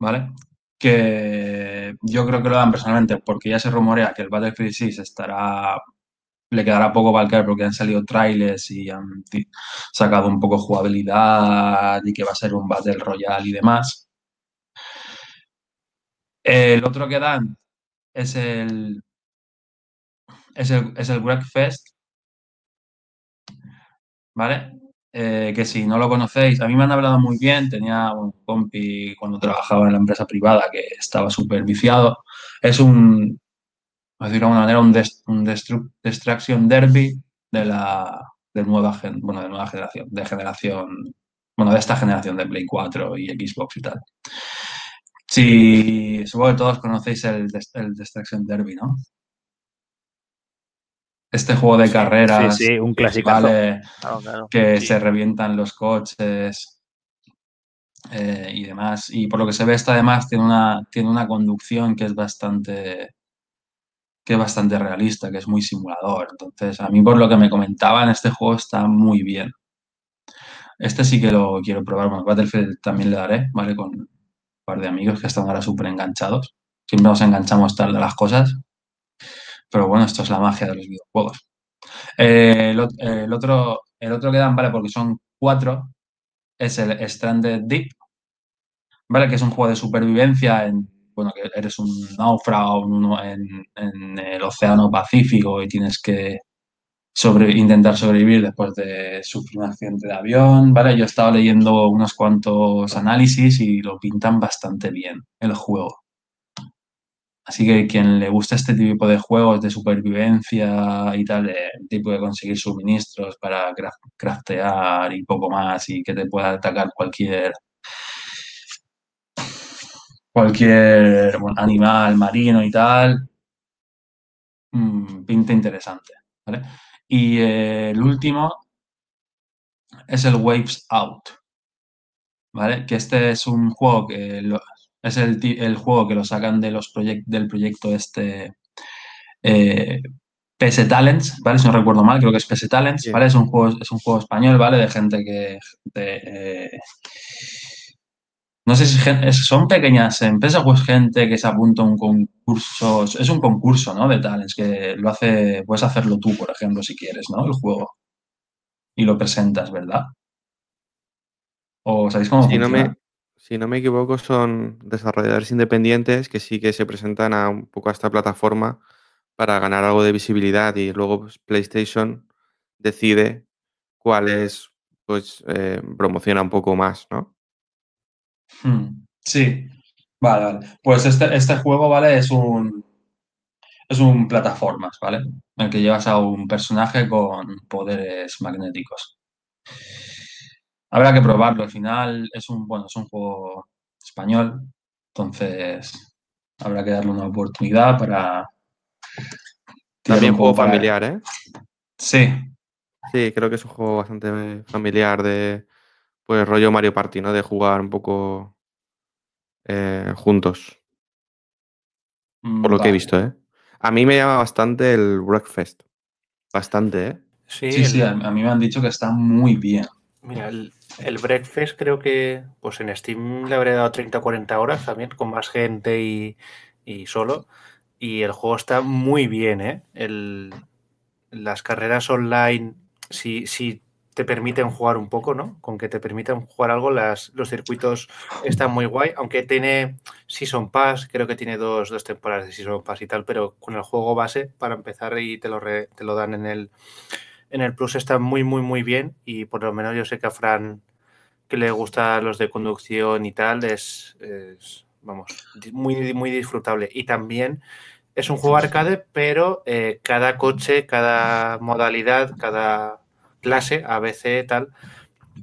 ¿vale? Que yo creo que lo dan personalmente porque ya se rumorea que el Battlefield 6 estará le quedará poco para el porque han salido trailers y han sacado un poco jugabilidad y que va a ser un Battle Royale y demás. El otro que dan es el es el, es el Wreckfest, ¿vale? Eh, que si no lo conocéis, a mí me han hablado muy bien, tenía un compi cuando trabajaba en la empresa privada que estaba súper viciado. Es un, por decirlo de alguna manera, un, des- un destru- Destruction Derby de la de nueva, gen- bueno, de nueva generación, de generación, bueno, de esta generación de Play 4 y Xbox y tal. Si supongo que todos conocéis el, el Destruction Derby, ¿no? Este juego de carreras, Sí, sí, un clásico. ¿vale? Claro, claro. que Sí. se revientan los coches eh, y demás. Y por lo que se ve, esta además tiene una, tiene una conducción que es bastante que es bastante realista, que es muy simulador. Entonces, a mí por lo que me comentaban, este juego está muy bien. Este sí que lo quiero probar. Bueno, Battlefield también le daré, ¿vale? Con un par de amigos que están ahora súper enganchados. Siempre nos enganchamos tarde a las cosas. Pero bueno, esto es la magia de los videojuegos. Eh, el, ot- el otro, el otro que dan, ¿vale? Porque son cuatro, es el Stranded Deep, ¿vale? Que es un juego de supervivencia en, bueno, que eres un náufrago en, en el Océano Pacífico y tienes que intentar sobrevivir después de sufrir un accidente de avión, ¿vale? Yo he estado leyendo unos cuantos análisis y lo pintan bastante bien el juego. Así que quien le gusta este tipo de juegos de supervivencia y tal, de tipo de conseguir suministros para cra- craftear y poco más y que te pueda atacar cualquier cualquier animal marino y tal, mm, pinta interesante, ¿vale? Y eh, el último es el Waves Out, ¿vale? Que este es un juego que es el, el juego que lo sacan de los proyec- del proyecto este eh, PS Talents, ¿vale? Si no recuerdo mal, creo que es PS Talents. ¿vale? Es un juego, es un juego español, ¿vale? De gente que... de, eh, no sé si es- son pequeñas empresas o es gente que se apunta a un concurso. Es un concurso, ¿no? De talents que lo hace, puedes hacerlo tú, por ejemplo, si quieres, ¿no? El juego. Y lo presentas, ¿verdad? ¿O sabéis cómo no, funciona? me, si no me equivoco, son desarrolladores independientes que sí que se presentan a un poco a esta plataforma para ganar algo de visibilidad y luego pues, PlayStation decide cuál es pues eh, promociona un poco más, ¿no? Hmm, Sí, vale, vale. Pues este, este juego, ¿vale? Es un, es un plataformas, ¿vale? En el que llevas a un personaje con poderes magnéticos. Habrá que probarlo. Al final es un, bueno, es un juego español, entonces habrá que darle una oportunidad para... También un juego para- familiar, ¿eh? Sí, Sí, creo que es un juego bastante familiar de, pues, rollo Mario Party, ¿no? De jugar un poco eh, juntos, por lo que he visto, ¿eh? A mí me llama bastante el Breakfast. Bastante, ¿eh? Sí, Sí, sí, el- a, a mí me han dicho que está muy bien. Mira, el, el Breakfast creo que pues en Steam le habré dado 30 o 40 horas también, con más gente y, y solo. Y el juego está muy bien, ¿eh? El- las carreras online, si, si te permiten jugar un poco, ¿no? Con que te permitan jugar algo, las, los circuitos están muy guay, aunque tiene Season Pass, creo que tiene dos, dos temporadas de Season Pass y tal, pero con el juego base, para empezar, y te lo, re- te lo dan en el, en el Plus está muy, muy, muy bien. Y por lo menos yo sé que a Fran, que le gusta los de conducción y tal, es, es, vamos, muy, muy disfrutable. Y también es un juego arcade, pero eh, cada coche, cada modalidad, cada clase, ABC, tal,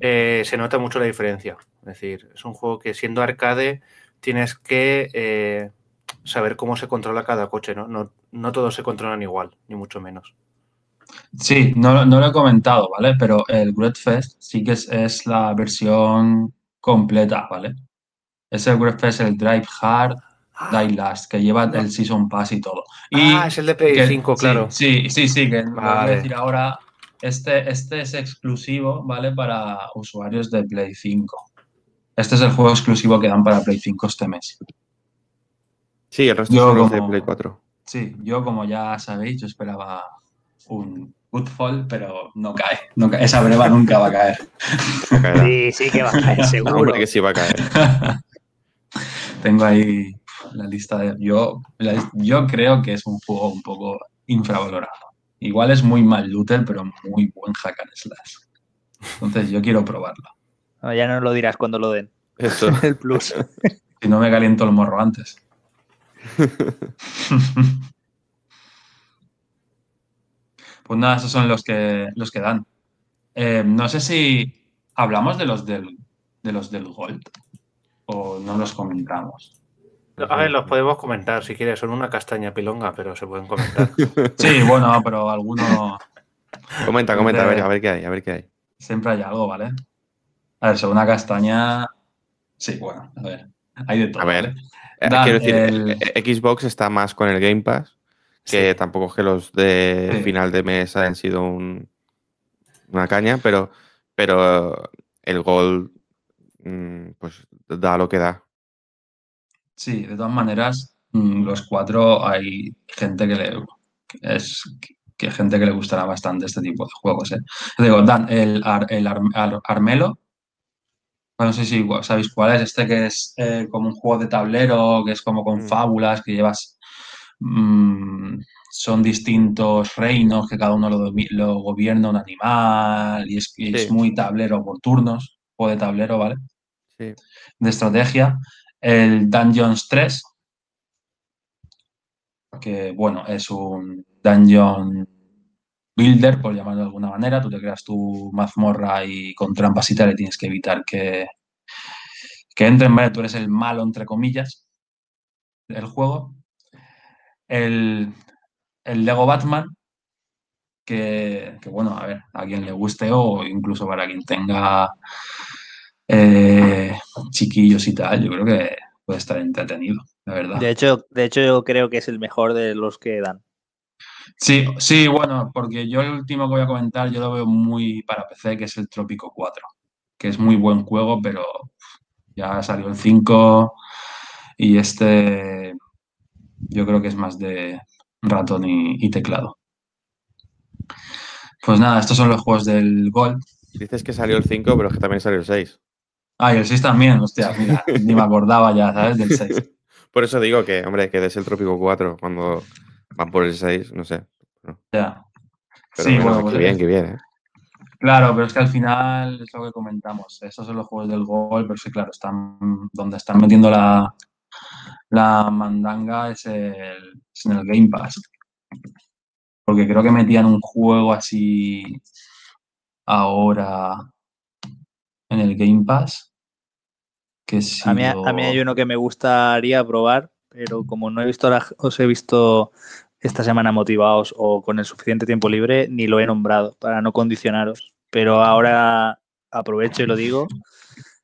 eh, se nota mucho la diferencia. Es decir, es un juego que siendo arcade tienes que eh, saber cómo se controla cada coche, ¿no? ¿no? No todos se controlan igual, ni mucho menos. Sí, no, no lo he comentado, ¿vale? Pero el Fest sí que es, es la versión completa, ¿vale? Es el Fest, el Drive Hard, Die Last, que lleva el Season Pass y todo. Y ah, es el de Play que- 5, sí, claro. Sí, sí, sí, que lo voy a Vale. decir ahora. Este, este es exclusivo, ¿vale? Para usuarios de Play 5. Este es el juego exclusivo que dan para Play 5 este mes. Sí, el resto Yo son los de como- Play 4. Sí, yo como ya sabéis, yo esperaba un Goodfall, pero no cae. No cae. Esa breva nunca va a caer. Sí, sí que va a caer, seguro. hombre, que sí va a caer. Tengo ahí la lista de. Yo, la- yo creo que es un juego un poco infravalorado. Igual es muy mal looter, pero muy buen hack and slash. Entonces yo quiero probarlo. No, ya no lo dirás cuando lo den. Eso. El plus. Si no me caliento el morro antes. Pues nada, esos son los que, los que dan. Eh, no sé si hablamos de los del, de los del Gold o no los comentamos. A ver, los podemos comentar si quieres. Son una castaña pilonga, pero se pueden comentar. Sí, bueno, pero alguno Comenta, comenta, a ver, a ver qué hay, a ver qué hay. siempre hay algo, ¿vale? A ver, según una castaña. Sí, bueno, a ver. Hay de todo. A ver, ¿vale? Eh, Dan, quiero decir, el- eh, Xbox está más con el Game Pass, que Sí. tampoco es que los de Sí. final de mes hayan sido un- una caña, pero, pero el Gold mm, pues da lo que da. Sí, de todas maneras, mm, los cuatro hay gente que le es que gente que le gustará bastante este tipo de juegos. ¿eh? Digo, Dan, el, Ar- el Ar- Ar- Armelo, no sé si sabéis cuál es, este que es eh, como un juego de tablero, que es como con Mm. fábulas, que llevas. Mm, son distintos reinos que cada uno lo, gobierna un animal y es, y es Sí. muy tablero por turnos, juego de tablero, ¿vale? Sí. de estrategia. El Dungeons 3, que bueno, es un dungeon builder, por llamarlo de alguna manera. Tú te creas tu mazmorra y con trampas y tal y tienes que evitar que, que entren, ¿vale? Tú eres el malo, entre comillas, del juego. El, el Lego Batman, que, que, bueno, a ver, a quien le guste o incluso para quien tenga eh, chiquillos y tal, yo creo que puede estar entretenido, la verdad. De hecho, de hecho, yo creo que es el mejor de los que dan. Sí, sí, bueno, porque yo el último que voy a comentar yo lo veo muy para PC, que es el Trópico 4, que es muy buen juego, pero ya salió el 5 y este yo creo que es más de ratón y, y teclado. Pues nada, estos son los juegos del Gold. Dices que salió el 5, pero es que también salió el 6. Ah, y el 6 también, hostia, mira, ni me acordaba ya, ¿sabes? Del 6. Por eso digo que, hombre, que des el Trópico 4 cuando van por el 6, no sé. Ya. Pero Sí, bueno, pues bien, qué bien, ¿eh? Claro, pero es que al final es lo que comentamos. Esos son los juegos del gol, pero que claro, están donde están metiendo la, la mandanga es, el, es en el Game Pass. Porque creo que metían un juego así ahora en el Game Pass. Que A mí, a mí hay uno que me gustaría probar, pero como no he visto la- os he visto esta semana motivados o con el suficiente tiempo libre, ni lo he nombrado para no condicionaros. Pero ahora aprovecho y lo digo.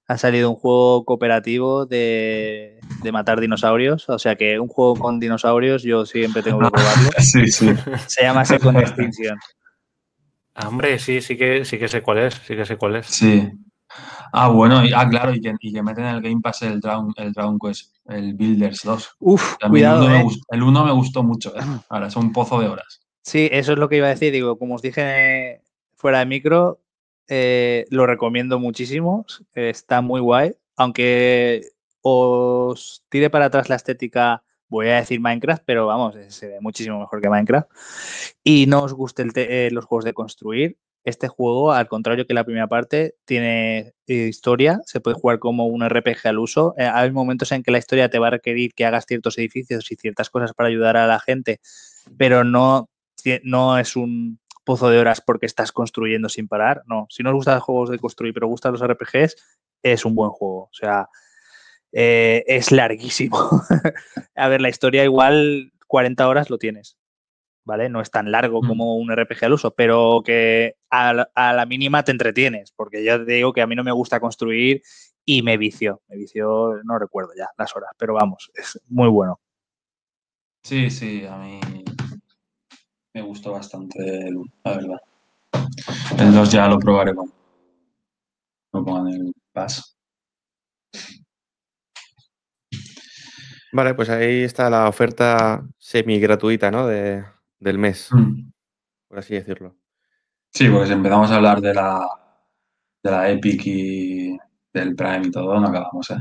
Ha salido un juego cooperativo de, de matar dinosaurios. O sea que un juego con dinosaurios yo siempre tengo que probarlo. Sí, sí. Se llama Second Extinction. Ah, hombre, sí, sí que, sí que sé cuál es, sí que sé cuál es. Sí. Ah, bueno, y, ah, claro, y que, y que meten en el Game Pass el Dragon, el Dragon Quest, el Builders 2. Uf, cuidado. el, uno eh. me gustó, el uno me gustó mucho, ¿eh? Ahora es un pozo de horas. Sí, eso es lo que iba a decir. Digo, como os dije fuera de micro, eh, lo recomiendo muchísimo. eh, Está muy guay. Aunque os tire para atrás la estética, voy a decir Minecraft, pero vamos, eh, se ve muchísimo mejor que Minecraft. Y no os gusten los juegos de construir. Este juego, al contrario que la primera parte, tiene eh, historia, se puede jugar como un RPG al uso. Eh, hay momentos en que la historia te va a requerir que hagas ciertos edificios y ciertas cosas para ayudar a la gente, pero no no es un pozo de horas porque estás construyendo sin parar. No, si no os gustan los juegos de construir, pero gustan los RPGs, es un buen juego. O sea, eh, es larguísimo. a ver, la historia igual 40 horas lo tienes. ¿Vale? No es tan largo Mm. como un RPG al uso, pero que a la, a la mínima te entretienes, porque ya te digo que a mí no me gusta construir y me vicio. Me vicio, no recuerdo ya las horas, pero vamos, es muy bueno. Sí, sí, a mí me gustó bastante el uno, la verdad. El 2 ya lo probaré cuando lo pongan en el Pass. Vale, pues ahí está la oferta semi gratuita, ¿no? De, del mes, Mm. por así decirlo. Sí, porque si empezamos a hablar de la, de la Epic y del Prime y todo, no acabamos, ¿eh?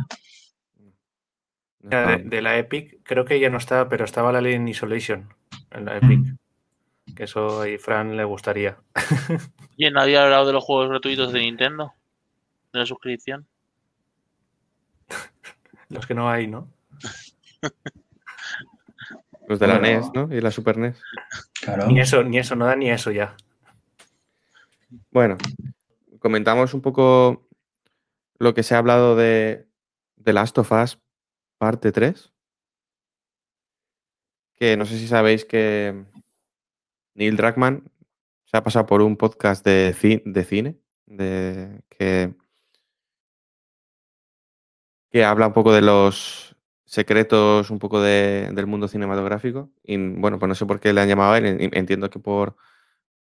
De, de la Epic, creo que ya no está, pero estaba la Alien Isolation en la Epic. Que eso a Fran le gustaría. ¿Y nadie ha hablado de los juegos gratuitos de Nintendo? ¿De la suscripción? Los que no hay, ¿no? Los de la Bueno. NES, ¿no? Y la Super NES. Claro. Ni eso, ni eso, no da ni eso ya. Bueno, comentamos un poco lo que se ha hablado de, de Last of Us parte 3. Que no sé si sabéis que Neil Druckmann se ha pasado por un podcast de, ci- de cine de, que, que habla un poco de los secretos un poco de- del mundo cinematográfico. Y bueno, pues no sé por qué le han llamado a él. en- Entiendo que por,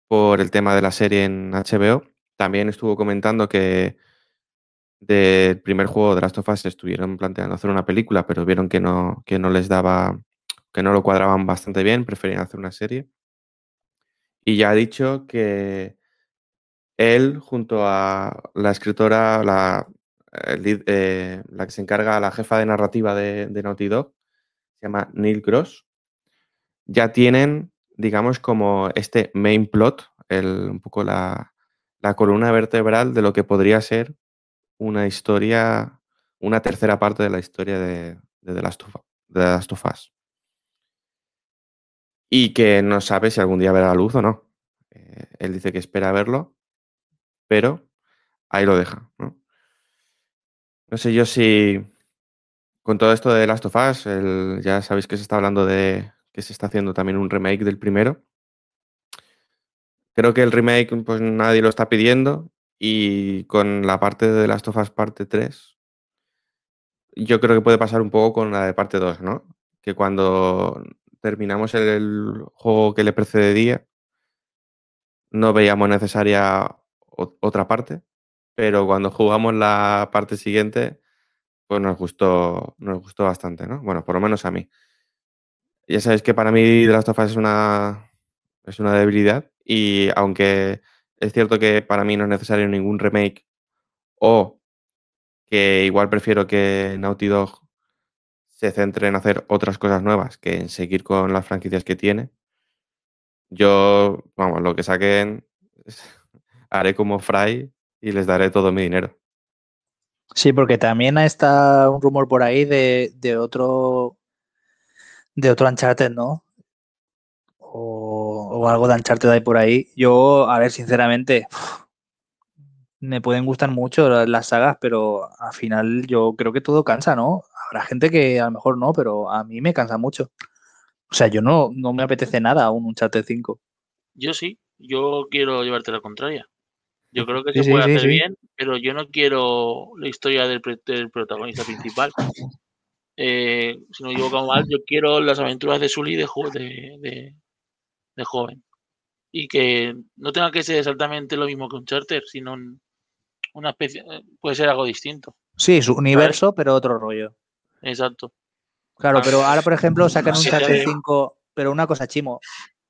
por el tema de la serie en HBO. También estuvo comentando que del primer juego de Last of Us estuvieron planteando hacer una película, pero vieron que no, que no les daba, que no lo cuadraban bastante bien, preferían hacer una serie. Y ya ha dicho que él, junto a la escritora, la, eh, la que se encarga, la jefa de narrativa de, de Naughty Dog, se llama Neil Gross, ya tienen, digamos, como este main plot, el, un poco la, columna vertebral de lo que podría ser una historia, una tercera parte de la historia de, de de The Last of Us. Y que no sabe si algún día verá la luz o no. Eh, él dice que espera verlo, pero ahí lo deja. ¿no? No sé yo si con todo esto de Last of Us, ya sabéis que se está hablando de que se está haciendo también un remake del primero. Creo que el remake pues nadie lo está pidiendo y con la parte de Last of Us parte 3 yo creo que puede pasar un poco con la de parte 2, ¿no? Que cuando terminamos el, juego que le precedía no veíamos necesaria otra parte, pero cuando jugamos la parte siguiente pues nos gustó, nos gustó bastante, ¿no? Bueno, por lo menos a mí. Ya sabéis que para mí The Last of Us es una, es una debilidad y aunque es cierto que para mí no es necesario ningún remake o que igual prefiero que Naughty Dog se centre en hacer otras cosas nuevas que en seguir con las franquicias que tiene. Yo, vamos, lo que saquen, haré como Fry y les daré todo mi dinero. Sí, porque también está un rumor por ahí de, de otro de otro Uncharted, ¿no? O, algo de Uncharted hay por ahí. Yo, a ver, sinceramente, me pueden gustar mucho la- las sagas, pero al final yo creo que todo cansa, ¿no? Habrá gente que a lo mejor no, pero a mí me cansa mucho. O sea, yo no, no me apetece nada un Uncharted 5. Yo sí, yo quiero llevarte la contraria. Yo creo que Sí, se puede sí, hacer sí. bien, pero yo no quiero la historia del, del protagonista principal. Eh, si no me equivoco mal, yo quiero las aventuras de Sully de, jo- de, de- de joven. Y que no tenga que ser exactamente lo mismo que un charter, sino un- una especie, eh, puede ser algo distinto. Sí, su universo, pero otro rollo. Exacto. Claro, pero ahora, por ejemplo, sacan un Uncharted sí. 5, pero una cosa, Chimo,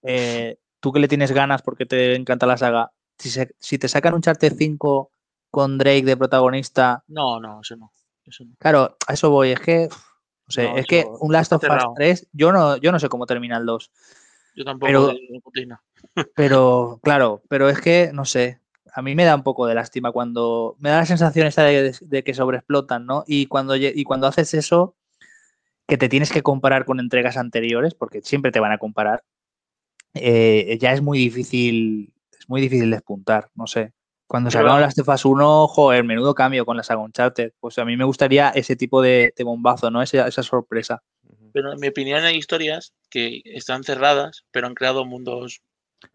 eh, tú que le tienes ganas porque te encanta la saga, si, se- si te sacan un Uncharted 5 con Drake de protagonista, No, no, eso no. Eso no. claro, a eso voy, es que, no sé, No, es que un Last of Us cerrado. 3, yo no, yo no sé cómo termina el 2, Yo tampoco. Pero- de- de putina. pero claro, pero es que, no sé, a mí me da un poco de lástima cuando, me da la sensación esta de, de que sobreexplotan, ¿no? Y cuando, y cuando haces eso, que te tienes que comparar con entregas anteriores, porque siempre te van a comparar, eh, ya es muy difícil, es muy difícil despuntar, no sé. Cuando sacaron las Tefas 1, joder, menudo cambio con la saga Uncharted. Pues a mí me gustaría ese tipo de, de bombazo, ¿no? Esa, esa sorpresa. Pero en mi opinión hay historias que están cerradas, pero han creado mundos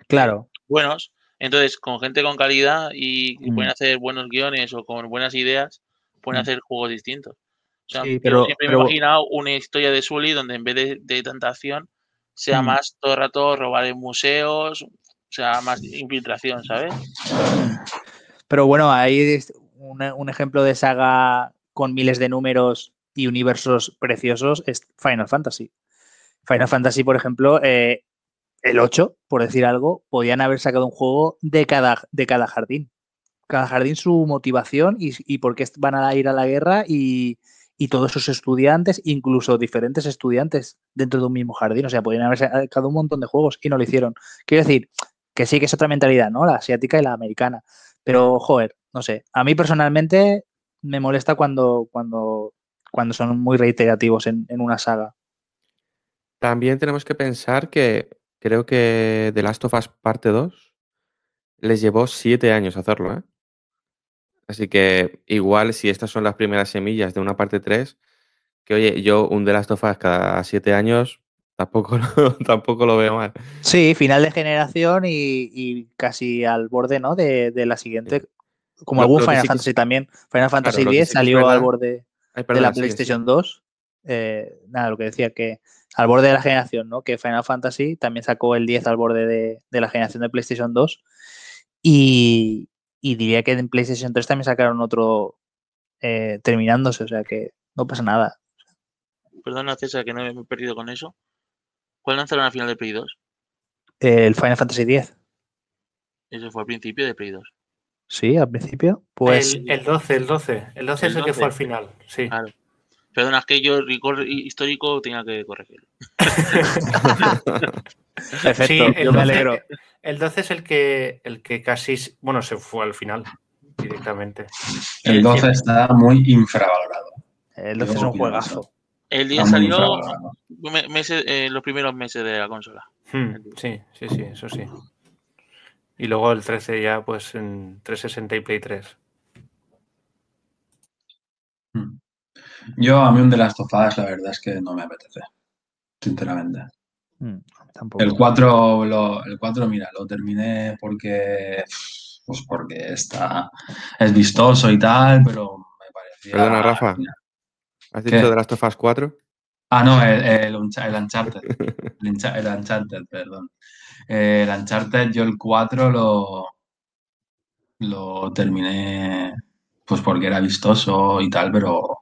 Claro, buenos. Entonces, con gente con calidad y, y Mm. pueden hacer buenos guiones o con buenas ideas, pueden Mm. hacer juegos distintos. O sea, Sí, yo pero- siempre me he imaginado una historia de Sully donde en vez de, de tanta acción sea Mm. más todo el rato robar en museos, o sea, más infiltración, ¿sabes? Pero bueno, ahí es un, un ejemplo de saga con miles de números y universos preciosos es Final Fantasy. Final Fantasy, por ejemplo, eh, el 8, por decir algo, podían haber sacado un juego de cada, de cada jardín. Cada jardín su motivación y, y por qué van a ir a la guerra y, y todos sus estudiantes, incluso diferentes estudiantes dentro de un mismo jardín. O sea, podían haber sacado un montón de juegos y no lo hicieron. Quiero decir que sí que es otra mentalidad, ¿no? La asiática y la americana. Pero, joder, no sé. A mí personalmente me molesta cuando, cuando, cuando son muy reiterativos en, en una saga. También tenemos que pensar que creo que The Last of Us Parte 2 les llevó siete años hacerlo, ¿eh? Así que igual si estas son las primeras semillas de una parte 3, que oye, yo un The Last of Us cada siete años tampoco lo, tampoco lo veo mal. Sí, final de generación y, y casi al borde, ¿no? De, de la siguiente. Como Lo- algún lo Final sí Fantasy también. Final Fantasy X sí que es salió al borde Ay, de la PlayStation 2. Eh, nada, lo que decía que al borde de la generación, ¿no? Que Final Fantasy también sacó el 10 al borde de, de la generación de PlayStation 2. Y, y diría que en PlayStation 3 también sacaron otro eh, terminándose, o sea que no pasa nada. Perdona, César, que no me he perdido con eso. ¿Cuál lanzaron al final de Play 2? El Final Fantasy X, Ese fue al principio de Play 2. sí, al principio. Pues el, el 12, el 12. El 12 es El el que 12. fue al final. Sí. Claro. Perdona, es que yo rigor histórico tenía que corregirlo. perfecto, Sí, el yo me 12 alegro. El 12 es el que, el que casi, bueno, se fue al final directamente. El 12 está muy infravalorado. El 12 Yo es un juegazo. El 10 Está salió meses, eh, los primeros meses de la consola. Hmm, sí, sí, sí, eso sí. Y luego el 13 ya, pues en 360 y Play 3. Yo, a mí un The Last of Us, la verdad es que no me apetece. Sinceramente. Mm, tampoco. El 4, lo, el 4, mira, lo terminé porque. Pues porque está. Es vistoso y tal, pero me parecía. Perdona, Rafa. ¿Has ¿Qué? dicho The Last of Us 4? Ah, no, el, el, el Uncharted. El, Uncha- el Uncharted, perdón. Eh, el Uncharted, yo el 4 lo, lo terminé pues porque era vistoso y tal, pero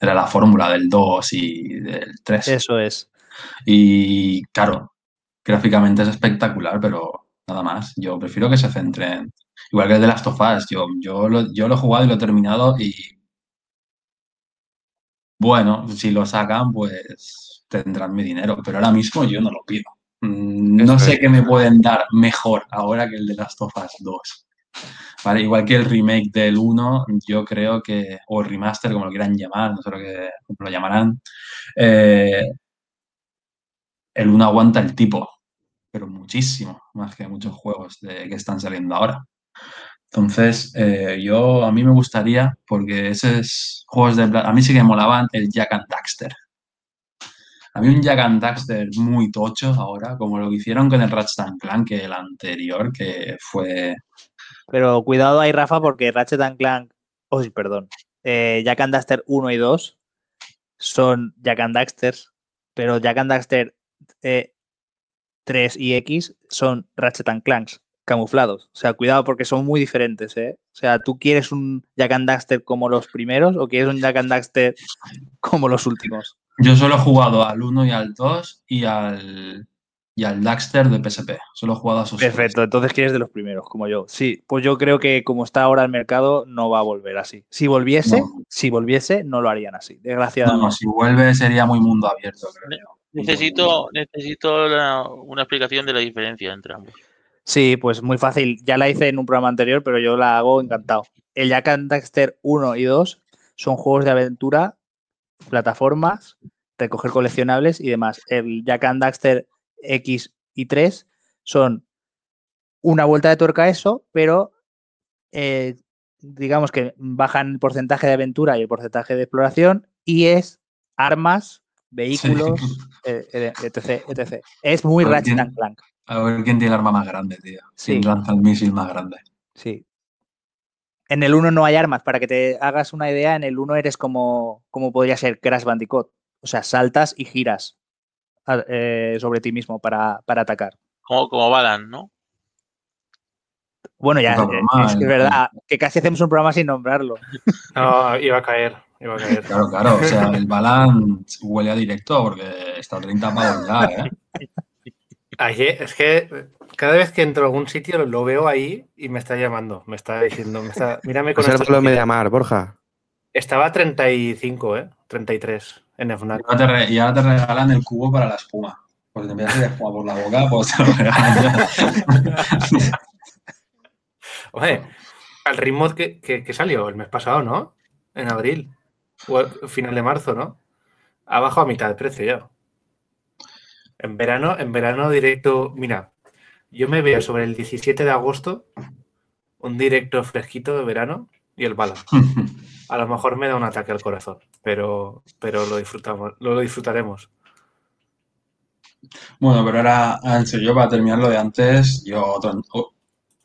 era la fórmula del 2 y del 3. Eso es. Y claro, gráficamente es espectacular, pero nada más. Yo prefiero que se centren. Igual que el de Last of Us, yo, yo, lo, yo lo he jugado y lo he terminado y bueno, si lo sacan, pues tendrán mi dinero, pero ahora mismo yo no lo pido. Mm, No Eso sé es. qué me pueden dar mejor ahora que el de Last of Us 2. ¿Vale? Igual que el remake del 1, yo creo que, o el remaster, como lo quieran llamar, no sé lo que lo llamarán, eh, el 1 aguanta el tipo, pero muchísimo, más que muchos juegos de, que están saliendo ahora. Entonces, eh, yo a mí me gustaría, porque esos juegos de... A mí sí que me molaban el Jack and Daxter. A mí un Jack and Daxter muy tocho ahora, como lo que hicieron con el Ratchet Clank, que el anterior, que fue... Pero cuidado ahí, Rafa, porque Ratchet and Clank, oh, perdón, eh, Jack and Daxter 1 y 2 son Jack and Daxters, pero Jack and Daxter eh, 3 y X son Ratchet and Clanks camuflados. O sea, cuidado porque son muy diferentes, ¿eh? O sea, ¿tú quieres un Jack and Daxter como los primeros o quieres un Jack and Daxter como los últimos? Yo solo he jugado al 1 y al 2 y al, y al Daxter de PSP. Solo he jugado a esos tres. Perfecto, entonces quieres de los primeros, como yo. Sí, pues yo creo que como está ahora el mercado, no va a volver así. Si volviese, No. si volviese, no lo harían así, No, desgraciadamente. no, si vuelve sería muy mundo abierto, creo. Necesito, necesito la- una explicación de la diferencia entre ambos. Sí, pues muy fácil. Ya la hice en un programa anterior, pero yo la hago encantado. El Jack and Daxter 1 y 2 son juegos de aventura, plataformas, recoger coleccionables y demás. El Jack and Daxter X y 3 son una vuelta de tuerca a eso, pero eh, digamos que bajan el porcentaje de aventura y el porcentaje de exploración y es armas, vehículos, eh, eh, etc, etc. Es muy Ratchet and Clank. A ver quién tiene el arma más grande, tío. Sí. ¿Quién lanza el misil más grande? Sí. En el 1 no hay armas. Para que te hagas una idea, en el 1 eres como, como podría ser Crash Bandicoot. O sea, saltas y giras a- eh, sobre ti mismo para, para atacar. Como, como Balan, ¿no? Bueno, ya eh, es que es el- verdad que casi hacemos un programa sin nombrarlo. No, iba a caer, iba a caer. Claro, claro. O sea, el Balan huele a directo porque está a 30 pavos ya, ¿eh? Ayer, es que cada vez que entro a algún sitio lo veo ahí y me está llamando, me está diciendo, me está, mírame con Consérvalo en esta Mediamar, Borja. Estaba a 35, ¿eh? 33 en Y ahora, te re- y ahora te regalan el cubo para la espuma. Pues te empiezas a espuma por la boca, pues te lo regalan. Oye, al ritmo que, que- que salió el mes pasado, ¿no? En abril. O al final de marzo, ¿no? Ha bajado a mitad de precio ya. En verano, en verano directo, mira, yo me veo sobre el 17 de agosto un directo fresquito de verano y el bala. A lo mejor me da un ataque al corazón, pero, pero lo disfrutamos, lo, disfrutaremos. Bueno, pero ahora, en serio, para terminar lo de antes, yo otro- o-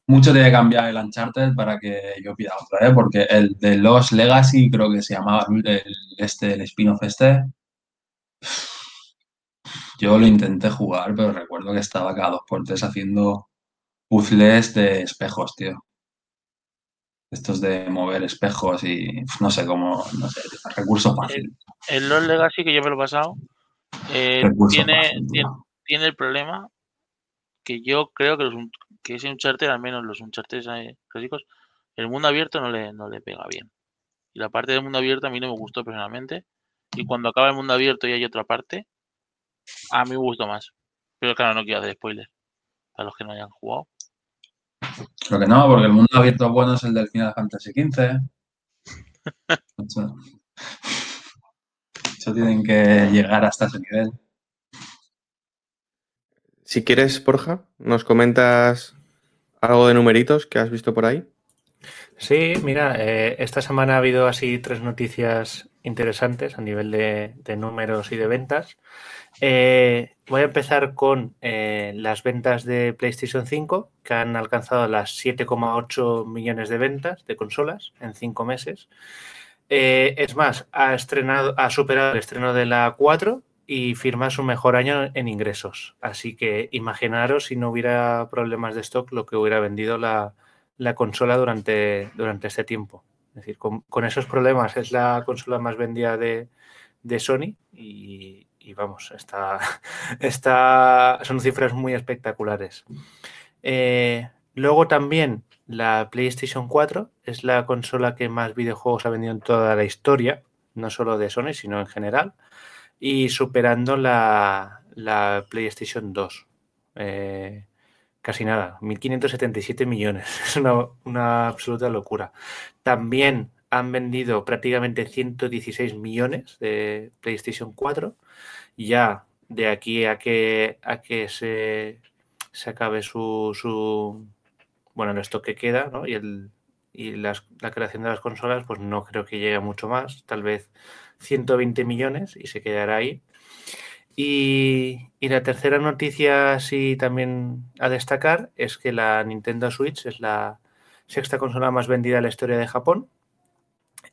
mucho tiene que cambiar el Uncharted para que yo pida otra, ¿eh? Porque el de Los Legacy, creo que se llamaba el, este, el spin-off este. Yo lo intenté jugar, pero recuerdo que estaba cada dos por tres haciendo puzzles de espejos, tío. Estos de mover espejos y no sé cómo, no sé, recurso fácil. El Lost Legacy que yo me lo he pasado eh, tiene, fácil, tiene, el problema que yo creo que, los, un- que ese Uncharted, al menos los Uncharted eh, clásicos, el mundo abierto no le, no le pega bien. Y la parte del mundo abierto a mí no me gustó personalmente. Y cuando acaba el mundo abierto y hay otra parte, a mí me gustó más. Pero claro, no quiero hacer spoiler para los que no hayan jugado. Creo que no, porque el mundo abierto bueno es el del Final Fantasy XV. Eso, eso tienen que llegar hasta ese nivel. Si quieres, Borja, nos comentas algo de numeritos que has visto por ahí. Sí, mira, eh, esta semana ha habido así tres noticias interesantes a nivel de, de números y de ventas. Eh, voy a empezar con eh, las ventas de PlayStation 5, que han alcanzado las 7,8 millones de ventas de consolas en cinco meses. Eh, es más, ha, estrenado, ha superado el estreno de la 4 y firma su mejor año en ingresos. Así que imaginaros si no hubiera problemas de stock lo que hubiera vendido la, la consola durante, durante este tiempo. Es decir, con, con, esos problemas es la consola más vendida de, de Sony y, y, vamos, está, está, son cifras muy espectaculares. Eh, luego también la PlayStation 4 es la consola que más videojuegos ha vendido en toda la historia, no solo de Sony, sino en general, y superando la, la PlayStation 2. Eh, casi nada, 1.577 millones. Es una, una absoluta locura. También han vendido prácticamente 116 millones de PlayStation 4. Ya de aquí a que, a que se, se acabe su, su, bueno, el stock que queda ¿no? y, el, y la creación de las consolas, pues no creo que llegue a mucho más, tal vez 120 millones y se quedará ahí. Y, y, la tercera noticia, sí, también a destacar, es que la Nintendo Switch es la sexta consola más vendida en la historia de Japón,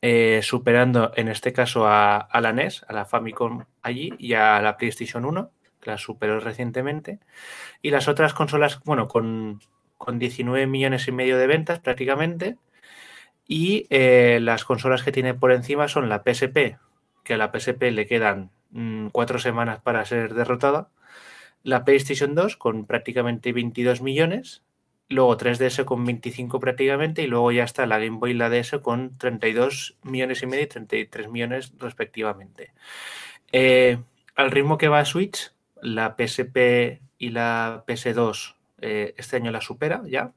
eh, superando en este caso a, la NES, a la Famicom allí y a la PlayStation 1, que la superó recientemente. Y las otras consolas, bueno, con, con 19 millones y medio de ventas prácticamente. Y eh, las consolas que tiene por encima son la PSP, que a la PSP le quedan mmm, cuatro semanas para ser derrotada. La PlayStation 2 con prácticamente 22 millones. Luego 3DS con 25 prácticamente. Y luego ya está la Game Boy y la DS con 32 millones y medio y 33 millones respectivamente. Eh, al ritmo que va Switch, la PSP y la PS2 eh, este año la supera ya.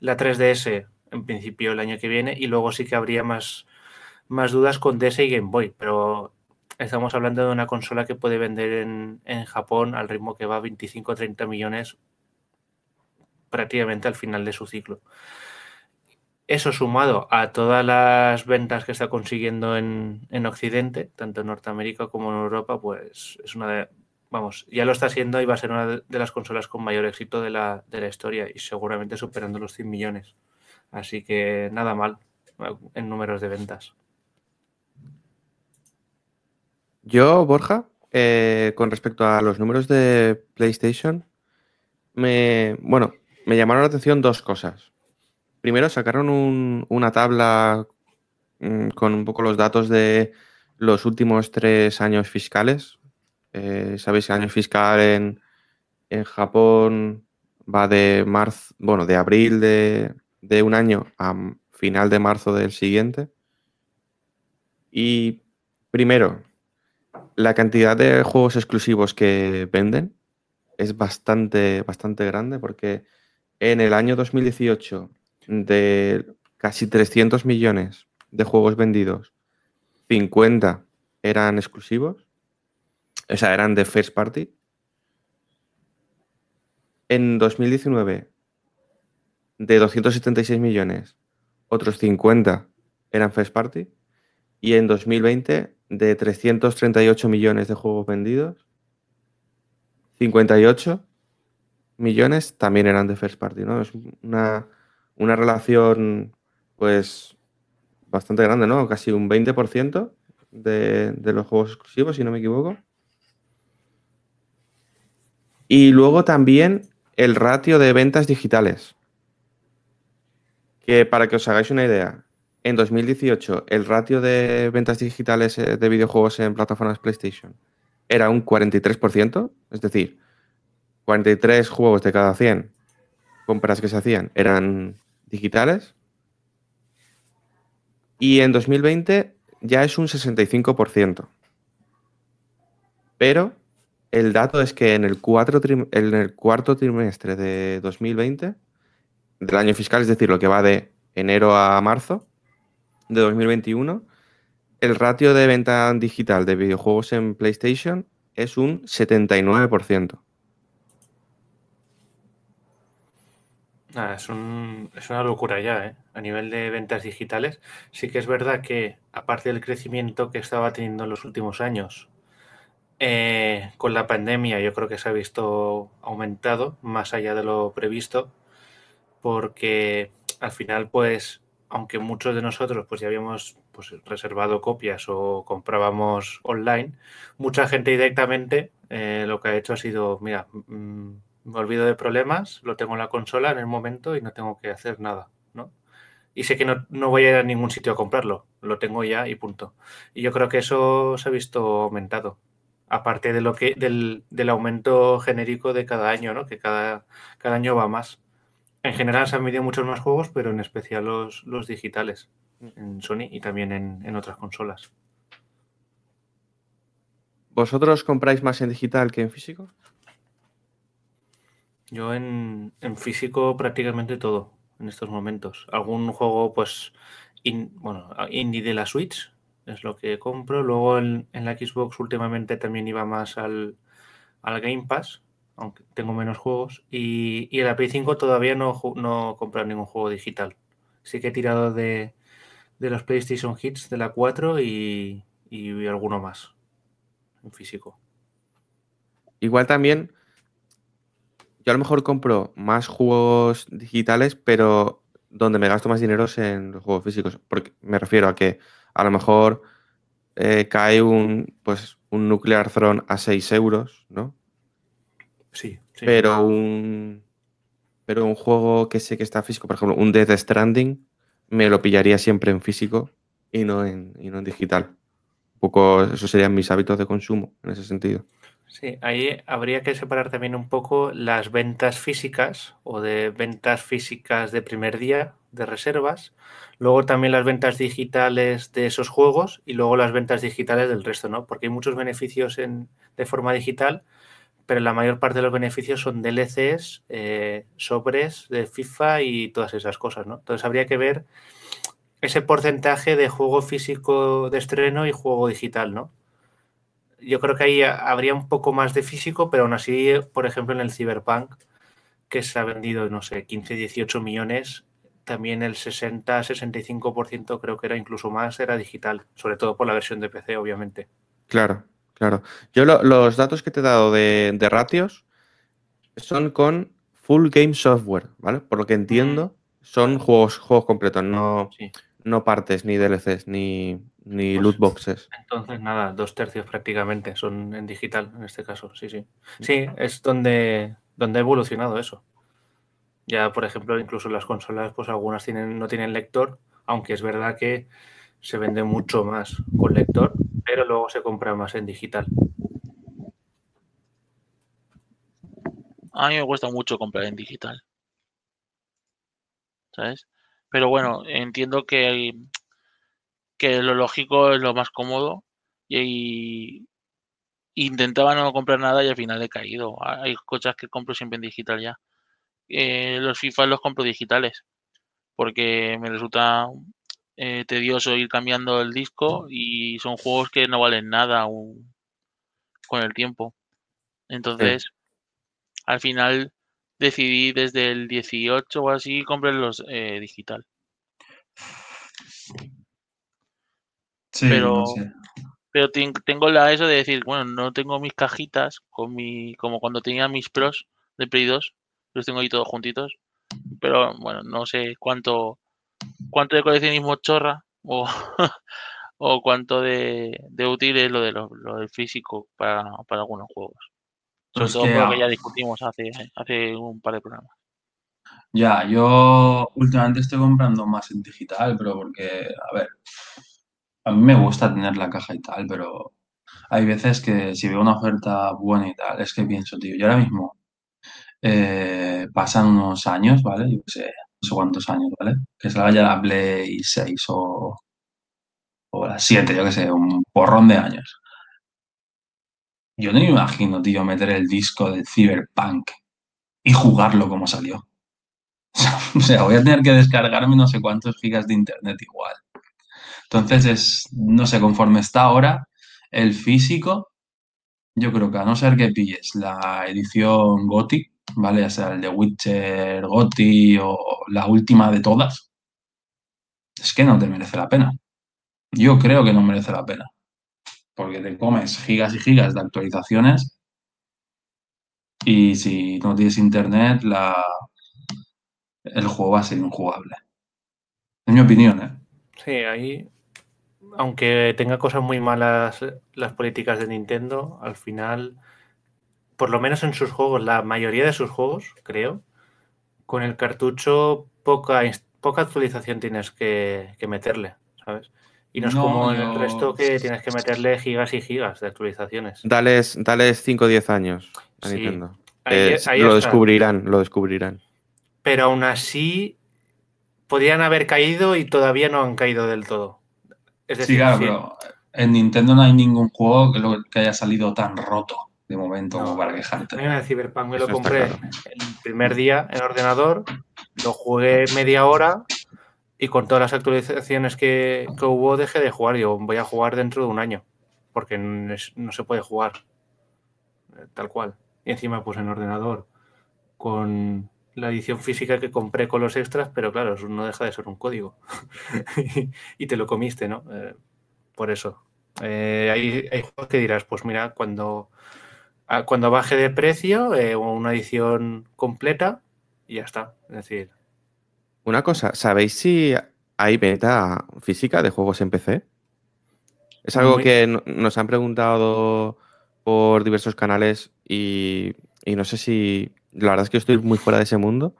La 3DS en principio el año que viene y luego sí que habría más, más dudas con DS y Game Boy, pero estamos hablando de una consola que puede vender en, en Japón al ritmo que va 25-30 millones prácticamente al final de su ciclo. Eso sumado a todas las ventas que está consiguiendo en, en Occidente, tanto en Norteamérica como en Europa, pues es una de, vamos, ya lo está haciendo y va a ser una de las consolas con mayor éxito de la, de la historia y seguramente superando los 100 millones. Así que nada mal en números de ventas. Yo, Borja, eh, con respecto a los números de PlayStation, me, bueno, me llamaron la atención dos cosas. Primero, sacaron un, una tabla mmm, con un poco los datos de los últimos tres años fiscales, eh, Sabéis que el año fiscal en, en, Japón va de marzo, bueno, de abril de, de, un año a final de marzo del siguiente. Y primero, la cantidad de juegos exclusivos que venden es bastante, bastante grande porque en el año 2018 de casi 300 millones de juegos vendidos, 50 eran exclusivos o sea, eran de first party. En 2019, de 276 millones, otros 50 eran first party. Y en 2020, de 338 millones de juegos vendidos, 58 millones también eran de first party, ¿no? Es una, una relación, pues, bastante grande, ¿no? Casi un 20% de, de los juegos exclusivos, si no me equivoco. Y luego también el ratio de ventas digitales. Que para que os hagáis una idea, en 2018 el ratio de ventas digitales eh, de videojuegos en plataformas PlayStation era un 43%, es decir, 43 juegos de cada 100 compras que se hacían eran digitales. Y en 2020 ya es un 65%. Pero el dato es que en el, en el cuarto trimestre de 2020, del año fiscal, es decir, lo que va de enero a marzo de 2021, el ratio de venta digital de videojuegos en PlayStation es un 79%. Es, un, es, una locura ya, ¿eh? A nivel de ventas digitales, sí que es verdad que, aparte del crecimiento que estaba teniendo en los últimos años, eh, con la pandemia yo creo que se ha visto aumentado más allá de lo previsto porque al final pues aunque muchos de nosotros pues ya habíamos pues, reservado copias o comprábamos online, mucha gente directamente eh, lo que ha hecho ha sido, mira, mmm, me olvido de problemas, lo tengo en la consola en el momento y no tengo que hacer nada, ¿no? Y sé que no, no voy a ir a ningún sitio a comprarlo, lo tengo ya y punto. Y yo creo que eso se ha visto aumentado aparte de lo que del, del, aumento genérico de cada año, ¿no? que cada, cada año va más. En general se han vendido muchos más juegos, pero en especial los, los digitales en Sony y también en, en, otras consolas. ¿Vosotros compráis más en digital que en físico? Yo en, en físico prácticamente todo en estos momentos. Algún juego, pues, bueno, indie de la Switch es lo que compro. Luego en, en la Xbox últimamente también iba más al, al Game Pass, aunque tengo menos juegos. Y, y en la Play 5 todavía no, no he comprado ningún juego digital. Sí que he tirado de, de los PlayStation Hits de la 4 y, y alguno más en físico. Igual también, yo a lo mejor compro más juegos digitales, pero donde me gasto más dinero es en los juegos físicos. Porque me refiero a que a lo mejor eh, cae un, pues, un Nuclear Throne a 6 euros, ¿no? Sí, sí. Pero un, pero un juego que sé que está físico, por ejemplo, un Death Stranding, me lo pillaría siempre en físico y no en, y no en digital. Un poco, esos serían mis hábitos de consumo en ese sentido. Sí, ahí habría que separar también un poco las ventas físicas o de ventas físicas de primer día de reservas, luego también las ventas digitales de esos juegos y luego las ventas digitales del resto, ¿no? Porque hay muchos beneficios en, de forma digital, pero la mayor parte de los beneficios son DLCs, eh, sobres de FIFA y todas esas cosas, ¿no? Entonces habría que ver ese porcentaje de juego físico de estreno y juego digital, ¿no? Yo creo que ahí habría un poco más de físico, pero aún así, por ejemplo, en el Cyberpunk, que se ha vendido, no sé, 15, 18 millones, también el 60, 65% creo que era incluso más, era digital, sobre todo por la versión de PC, obviamente. Claro, claro. Yo lo- los datos que te he dado de, de ratios son con full game software, ¿vale? Por lo que entiendo, son juegos, juegos completos, no, Sí. No partes, ni DLCs, ni, ni Pues- loot boxes. Entonces, nada, dos tercios prácticamente son en digital en este caso, sí, sí. Sí, es donde, donde ha evolucionado eso. Ya, por ejemplo, incluso las consolas, pues algunas tienen, no tienen lector, aunque es verdad que se vende mucho más con lector, pero luego se compra más en digital. A mí me cuesta mucho comprar en digital. ¿Sabes? Pero bueno, entiendo que, que lo lógico es lo más cómodo y, intentaba no comprar nada y al final he caído. Hay cosas que compro siempre en digital ya. Eh, los FIFA los compro digitales porque me resulta eh, tedioso ir cambiando el disco y son juegos que no valen nada aún con el tiempo. Entonces, al final decidí desde el 18 o así comprarlos eh, digital. Sí, Pero- no sé. Pero ten- tengo la eso de decir, bueno, no tengo mis cajitas con mi, como cuando tenía mis pros de Play 2, los tengo ahí todos juntitos. Pero bueno, no sé cuánto cuánto de coleccionismo chorra o, o cuánto de, de útil es lo de lo, lo del físico para, para algunos juegos. Sobre Pues todo que, que ya discutimos hace, hace un par de programas. Ya, yo últimamente estoy comprando más en digital, pero porque, a ver, a mí me gusta tener la caja y tal, pero hay veces que si veo una oferta buena y tal, es que pienso, tío, yo ahora mismo eh, pasan unos años, ¿vale? Yo sé, no sé cuántos años, ¿vale? Que salga ya la Play 6 o, o la 7, yo qué sé, un porrón de años. Yo no me imagino, tío, meter el disco del Cyberpunk y jugarlo como salió. O sea, voy a tener que descargarme no sé cuántos gigas de internet igual. Entonces es, no sé, conforme está ahora, el físico, yo creo que a no ser que pilles la edición GOTY, ¿vale? Ya sea el de Witcher GOTY o la última de todas, es que no te merece la pena. Yo creo que no merece la pena. Porque te comes gigas y gigas de actualizaciones y si no tienes internet, la, el juego va a ser injugable. En mi opinión, ¿eh? Sí, ahí, aunque tenga cosas muy malas las políticas de Nintendo, al final, por lo menos en sus juegos, la mayoría de sus juegos, creo, con el cartucho poca, poca actualización tienes que, que meterle, ¿sabes? Y no es No, como en el resto que tienes que meterle gigas y gigas de actualizaciones. Dales, dales 5 o 10 años a Sí, Nintendo. Ahí- Eh, ahí lo está. descubrirán, lo descubrirán. Pero aún así, podrían haber caído y todavía no han caído del todo. Es Sí, decir, claro, sí, pero en Nintendo no hay ningún juego que, lo- que haya salido tan roto. de momento como para quejarte. mí el Cyberpunk me lo Eso compré claro. el primer día en ordenador, lo jugué media hora y con todas las actualizaciones que, que hubo dejé de jugar. Yo voy a jugar dentro de un año porque no, se puede jugar eh, tal cual. Y encima pues en ordenador con la edición física que compré con los extras, pero claro, no deja de ser un código. y te lo comiste, ¿no? Eh, por eso. Eh, hay, hay juegos que dirás, pues mira, cuando, ah, cuando baje de precio, eh, una edición completa y ya está. Es decir, Una cosa, ¿sabéis si hay venta física de juegos en PC? Es algo Muy- que no- nos han preguntado por diversos canales y, y no sé si. La verdad es que estoy muy fuera de ese mundo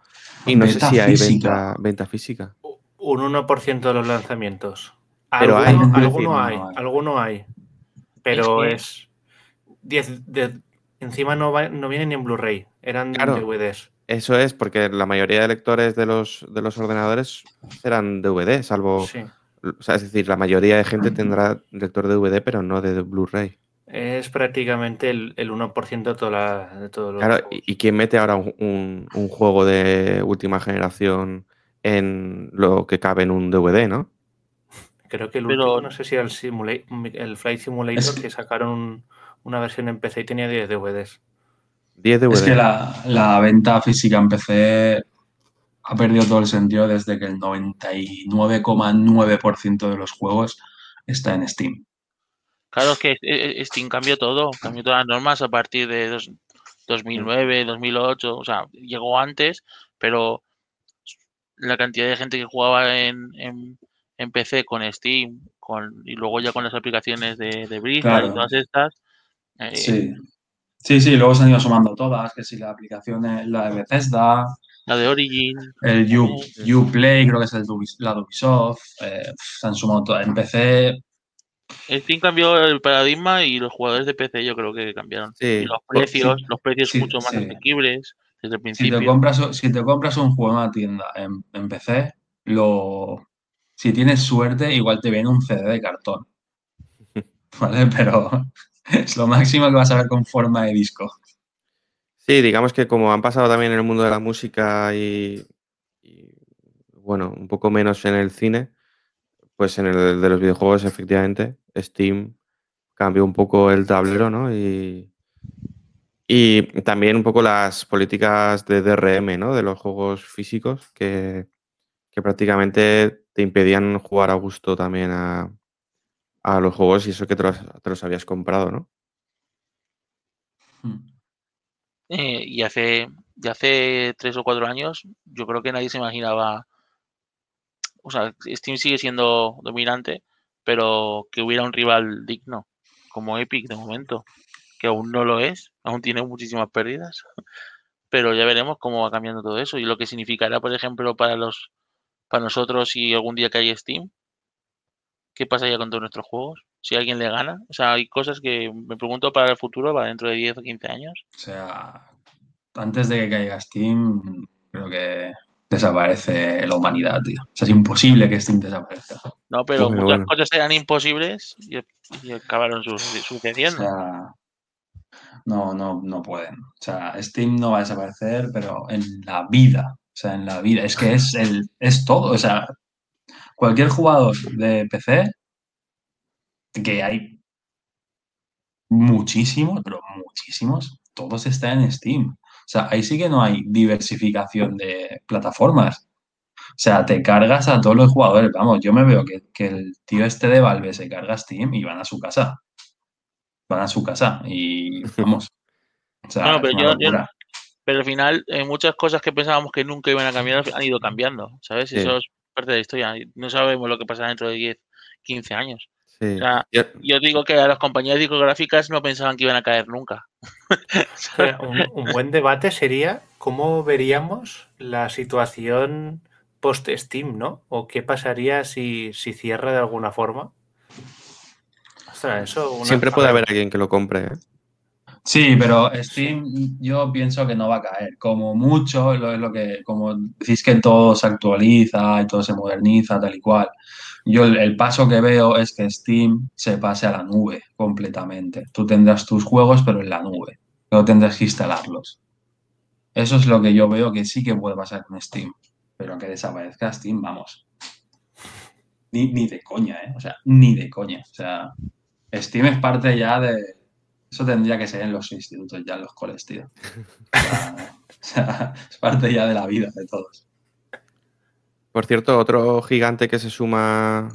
y no sé si hay venta, venta física. un 1% de los lanzamientos. Pero hay, alguno, es decir, alguno no hay, alguno hay. Pero Es es. 10 de- encima no, va- no vienen ni en Blu-ray, eran Claro. DVDs. Eso es, porque la mayoría de lectores de los, de los ordenadores serán DVD, salvo. Sí. O sea, es decir, la mayoría de gente tendrá lector de DVD, pero no de Blu-ray. Es prácticamente el, el 1% de, toda la- de todos los. Claro, juegos. ¿y, quién mete ahora un, un- un juego de última generación en lo que cabe en un DVD, no? Creo que el Pero- último, no sé si era el, Simula- el Flight Simulator, Es- que sacaron un- una versión en PC y tenía 10 DVDs. 10 DVD. Es que la, la venta física en PC ha perdido todo el sentido desde que el 99,9% de los juegos está en Steam. Claro, es que eh, eh, Steam cambió todo, cambió todas las normas a partir de dos- 2009, 2008, o sea, llegó antes, pero la cantidad de gente que jugaba en, en, en PC con Steam con, y luego ya con las aplicaciones de, de Blizzard Claro. y todas estas, eh, Sí. Sí, sí, luego se han ido sumando todas, que si la aplicación es la de Bethesda, la de Origin, el U. Uplay, creo que es el la de Ubisoft, eh, se han sumado todas. En PC, Steam cambió el paradigma y los jugadores de PC yo creo que cambiaron. Sí, Y los precios, sí, los precios sí, mucho más sí. asequibles desde el si principio. te compras, si te compras un juego en una tienda en, en PC, lo, si tienes suerte, igual te viene un CD de cartón. ¿Vale? Pero es lo máximo que vas a ver con forma de disco. Sí, digamos que como han pasado también en el mundo de la música y, bueno, un poco menos en el cine, pues en el de los videojuegos, efectivamente, Steam cambió un poco el tablero, ¿no? Y, y también un poco las políticas de DRM, ¿no? De los juegos físicos que, que prácticamente te impedían jugar a gusto también a, a los juegos y eso que te los, te los habías comprado, ¿no? Hmm. Eh, y hace, hace tres o cuatro años, yo creo que nadie se imaginaba. O sea, Steam sigue siendo dominante, pero que hubiera un rival digno, como Epic de momento, que aún no lo es, aún tiene muchísimas pérdidas. Pero ya veremos cómo va cambiando todo eso y lo que significará, por ejemplo, para los para nosotros si algún día cae Steam, ¿qué pasaría con todos nuestros juegos? Si alguien le gana. O sea, hay cosas que me pregunto para el futuro, para dentro de 10 o 15 años. O sea, antes de que caiga Steam, creo que desaparece la humanidad, tío. O sea, es imposible que Steam desaparezca. No, pero muchas bueno. cosas eran imposibles y, y acabaron su- O sucediendo. sea, no, no, no pueden. O sea, Steam no va a desaparecer, pero en la vida. O sea, en la vida. Es que es el, es todo. O sea, cualquier jugador de PC, que hay muchísimos, pero muchísimos, todos están en Steam. O sea, ahí sí que no hay diversificación de plataformas. O sea, te cargas a todos los jugadores. Vamos, yo me veo que, que el tío este de Valve se carga Steam y van a su casa. Van a su casa y vamos. O sea, Bueno, es pero una yo- yo- locura. Pero al final, eh, muchas cosas que pensábamos que nunca iban a cambiar han ido cambiando, ¿sabes? Sí. Eso es parte de la historia. No sabemos lo que pasará dentro de 10, 15 años. Sí. O sea, Yo- yo digo que a las compañías discográficas no pensaban que iban a caer nunca. Un, un buen debate sería cómo veríamos la situación post-Steam, ¿no? O qué pasaría si, si cierra de alguna forma. Ostras, eso. una- Siempre puede ver, haber alguien que lo compre, ¿eh? Sí, pero Steam yo pienso que no va a caer. Como mucho, lo, es lo que, como decís que todo se actualiza y todo se moderniza, tal y cual. Yo el, el paso que veo es que Steam se pase a la nube completamente. Tú tendrás tus juegos, pero en la nube. No tendrás que instalarlos. Eso es lo que yo veo que sí que puede pasar con Steam. Pero que desaparezca Steam, vamos. Ni, ni de coña, ¿eh? O sea, ni de coña. O sea, Steam es parte ya de. Eso tendría que ser en los institutos, ya en los coles, tío. O sea, es parte ya de la vida de todos. Por cierto, otro gigante que se suma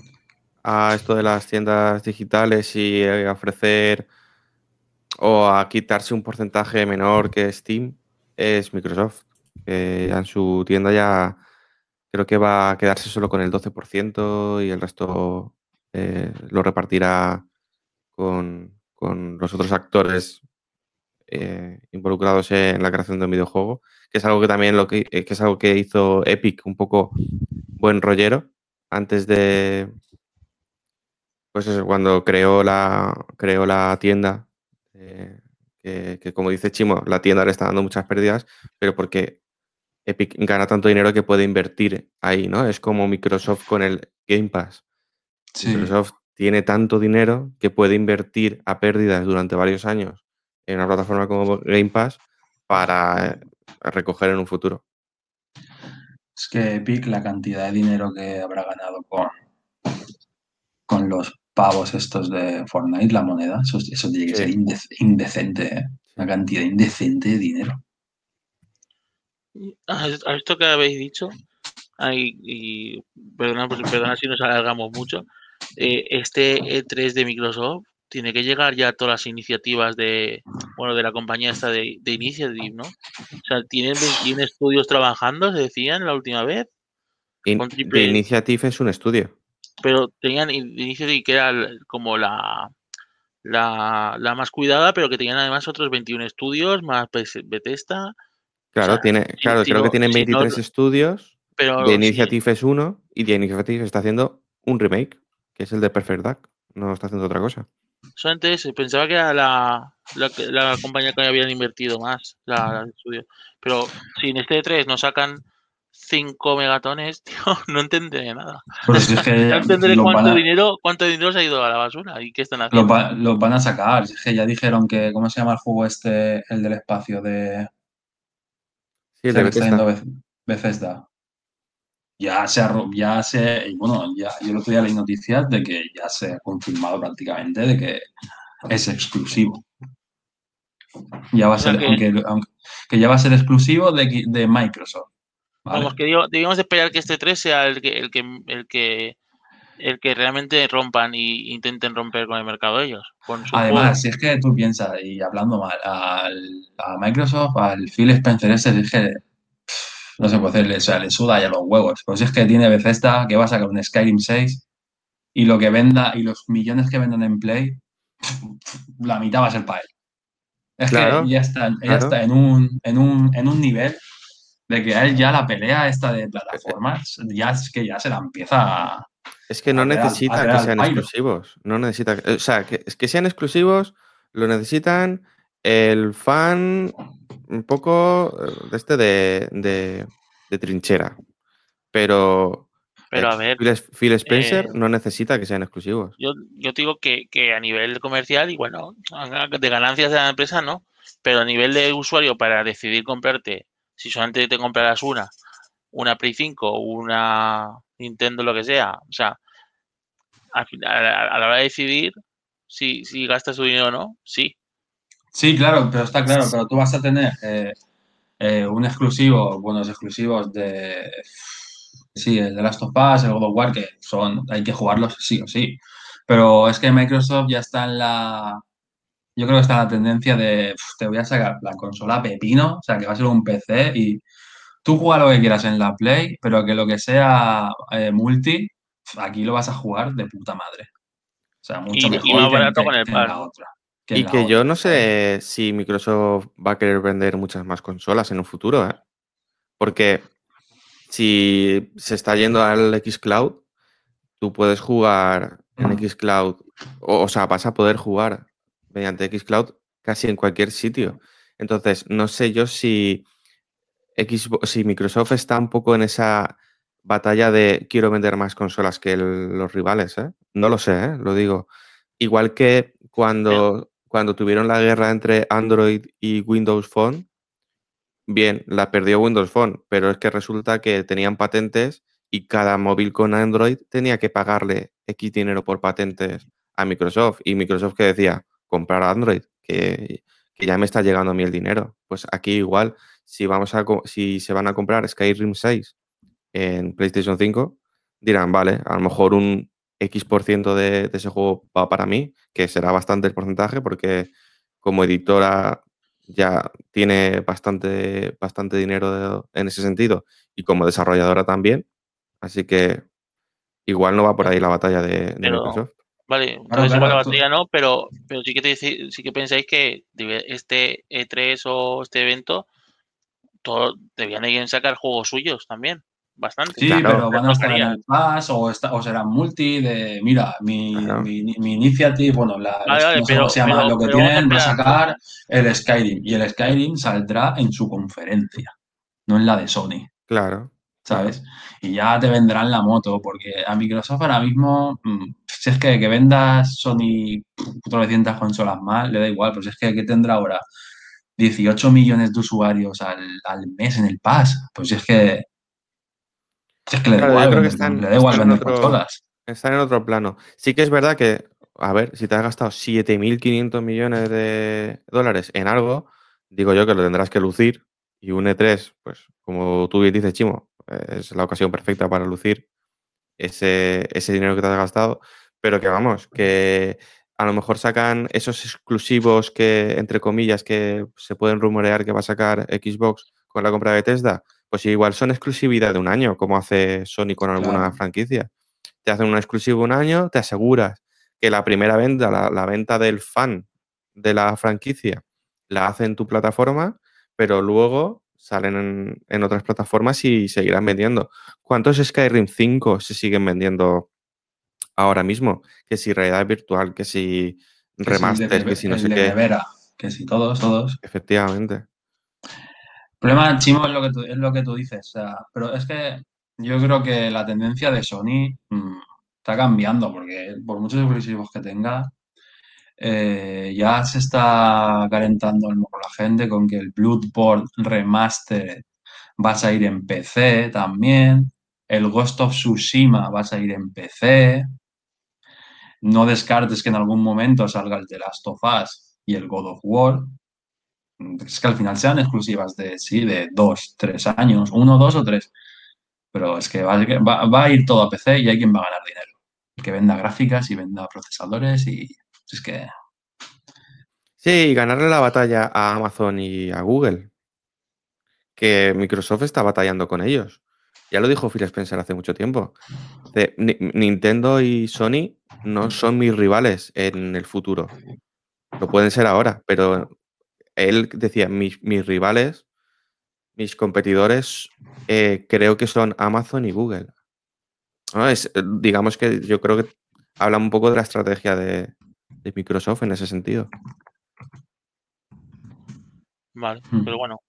a esto de las tiendas digitales y eh, ofrecer o a quitarse un porcentaje menor que Steam es Microsoft. Que en su tienda ya creo que va a quedarse solo con el 12% y el resto eh, lo repartirá con, con los otros actores eh, involucrados en la creación de un videojuego, que es algo que también lo que, eh, que es algo que hizo Epic un poco buen rollero antes de pues eso, cuando creó la creó la tienda eh, que, que, como dice Chimo, la tienda le está dando muchas pérdidas, pero porque Epic gana tanto dinero que puede invertir ahí, ¿no? Es como Microsoft con el Game Pass. Sí. Microsoft tiene tanto dinero que puede invertir a pérdidas durante varios años en una plataforma como Game Pass para eh, recoger en un futuro. Es que Epic, la cantidad de dinero que habrá ganado con, con los pavos estos de Fortnite, la moneda, eso, eso tiene que Sí. ser indec- indecente, ¿eh? Una cantidad indecente de dinero. ¿Has has visto que habéis dicho? Ay, y perdona, pues, perdona si nos alargamos mucho. Eh, este E3 de Microsoft tiene que llegar ya a todas las iniciativas de, bueno, de la compañía esta de, de Initiative, ¿no? O sea, tienen 21 estudios trabajando, se decían la última vez, In- triple- Initiative es un estudio. pero tenían in- Initiative que era como la, la, la más cuidada, pero que tenían además otros 21 estudios, más Bethesda, Claro, sea, tiene, claro si creo que tienen si no- 23 estudios. pero si- Initiative es uno y The Initiative está haciendo un remake, que es el de Perfect Dark. No está haciendo otra cosa. Solamente eso, pensaba que era la, la, compañía que habían invertido más, la, la de estudio. Pero si en este 3 nos sacan 5 megatones, tío, no entenderé nada. Pero si es que No entenderé cuánto a, dinero, cuánto dinero se ha ido a la basura y qué están lo haciendo. va- lo van a sacar. Es que ya dijeron que, ¿cómo se llama el juego este, el del espacio de, Sí, el o sea, de que está haciendo Bethesda. Beth- Bethesda? Ya se ha, ya se, bueno, ya, yo el otro día leí noticias de que ya se ha confirmado prácticamente de que es exclusivo. Ya va a ser, que- aunque, aunque- que ya va a ser exclusivo de, de Microsoft. ¿vale? Vamos, que digo- debíamos esperar que este 3 sea el que, el que, el que, el que realmente rompan y intenten romper con el mercado ellos. Con Además, juego. si es que tú piensas, y hablando mal, al, a Microsoft, al Phil Spencer ese, pff, no se puede hacer, o sea, le suda ya los huevos. Pues es que tiene Bethesda que va a sacar un Skyrim 6 y lo que venda y los millones que vendan en Play, la mitad va a ser para él. Es Claro, que ya está, ya claro. está en, un, en, un, en un nivel de que a él ya la pelea esta de plataformas, ya es que ya se la empieza a... Es que no necesita que sean exclusivos. No necesita. O sea, que, es que sean exclusivos lo necesitan el fan un poco eh, de este de, de, de trinchera. Pero, Pero eh, a ver, Phil, Phil Spencer eh, no necesita que sean exclusivos. yo, yo te digo que, que a nivel comercial, y bueno, de ganancias de la empresa no, pero a nivel de usuario para decidir comprarte, si solamente te comprarás una, una Play 5 o una Nintendo, lo que sea, o sea, final, a, a la hora de decidir si, si gastas tu dinero o no, sí. Sí, claro, pero está claro, pero tú vas a tener eh, eh, un exclusivo, buenos exclusivos de, sí, el de Last of Us, el God of War, que son, hay que jugarlos sí o sí. Pero es que Microsoft ya está en la, yo creo que está en la tendencia de, "Uf, te voy a sacar la consola pepino, o sea, que va a ser un PC y tú juega lo que quieras en la Play, pero que lo que sea eh, multi, aquí lo vas a jugar de puta madre. O sea, mucho Y- y mejor más barato que- con el otra. Que Y que yo no sé si Microsoft va a querer vender muchas más consolas en un futuro, ¿eh? Porque si se está yendo al xCloud, tú puedes jugar en xCloud, o, o sea, vas a poder jugar mediante xCloud casi en cualquier sitio. Entonces, no sé yo si, Xbox, si Microsoft está un poco en esa batalla de quiero vender más consolas que el- los rivales, ¿eh? No lo sé, ¿eh? Lo digo. Igual que cuando, cuando tuvieron la guerra entre Android y Windows Phone, bien, la perdió Windows Phone, pero es que resulta que tenían patentes y cada móvil con Android tenía que pagarle X dinero por patentes a Microsoft. Y Microsoft que decía, comprar Android, que, ya me está llegando a mí el dinero. Pues aquí igual, si, vamos a, si se van a comprar Skyrim 6 en PlayStation 5, dirán, vale, a lo mejor un X% por ciento de, de ese juego va para mí, que será bastante el porcentaje, porque como editora ya tiene bastante, bastante dinero de- en ese sentido y como desarrolladora también. Así que igual no va por ahí la batalla de, de Pero- Microsoft. Vale, entonces claro, igual la batería no, pero, pero sí que te sí que pensáis que este E3 o este evento todo, debían ir sacar juegos suyos también. Bastante. Sí, Claro. pero van a estar en el Pass o, esta- o serán multi de, mira, mi, mi, mi initiative, bueno, la, Vale, vale, no sé pero- cómo se llama, pero- lo que pero tienen, va a sacar el Skyrim. Y el Skyrim saldrá en su conferencia, no en la de Sony, Claro. ¿sabes? Y ya te vendrán la moto, porque a Microsoft ahora mismo, mm, si es que, que vendas Sony 900 consolas más, le da igual, pues es que ¿qué tendrá ahora? 18 millones de usuarios al, al mes en el Pass. Pues si es que. Si es que le da Claro, igual, creo que vender, están- le da igual están en vender otro- consolas. Están en otro plano. Sí que es verdad que, a ver, si te has gastado 7.500 millones de dólares en algo, digo yo que lo tendrás que lucir. Y un E3, pues como tú bien dices, Chimo, es la ocasión perfecta para lucir ese, ese dinero que te has gastado. Pero que vamos, que a lo mejor sacan esos exclusivos que, entre comillas, que se pueden rumorear que va a sacar Xbox con la compra de Tesla, pues igual son exclusividad de un año, como hace Sony con alguna Claro. franquicia. Te hacen un exclusivo un año, te aseguras que la primera venta, la, la venta del fan de la franquicia, la hace en tu plataforma, pero luego salen en, en otras plataformas y seguirán vendiendo. ¿Cuántos Skyrim 5 se siguen vendiendo ahora mismo? Que si realidad virtual, que si Que remaster, que si no el sé de qué. que si todos, todos. Efectivamente. Problema, Chimo, es lo que tú, es lo que tú dices. Pero es que yo creo que la tendencia de Sony mm, está cambiando, porque por muchos exclusivos que tenga, eh, ya se está calentando el moco la gente con que el Bloodborne Remastered va a salir en PC también. El Ghost of Tsushima va a salir en PC. No descartes que en algún momento salga el The Last of Us y el God of War. Es que al final sean exclusivas de, sí, de dos, tres años, uno, dos o tres. Pero es que va, va- va a ir todo a PC y hay quien va a ganar dinero. Que venda gráficas y venda procesadores y es que Sí, ganarle la batalla a Amazon y a Google. Que Microsoft está batallando con ellos. Ya lo dijo Phil Spencer hace mucho tiempo. Dice, "Ni- Nintendo y Sony no son mis rivales en el futuro. Lo pueden ser ahora, pero él decía, mis, mis rivales, mis competidores, eh, creo que son Amazon y Google. ¿No? Es, eh, digamos que yo creo que habla un poco de la estrategia de, de Microsoft en ese sentido. Vale, Hmm. pero bueno,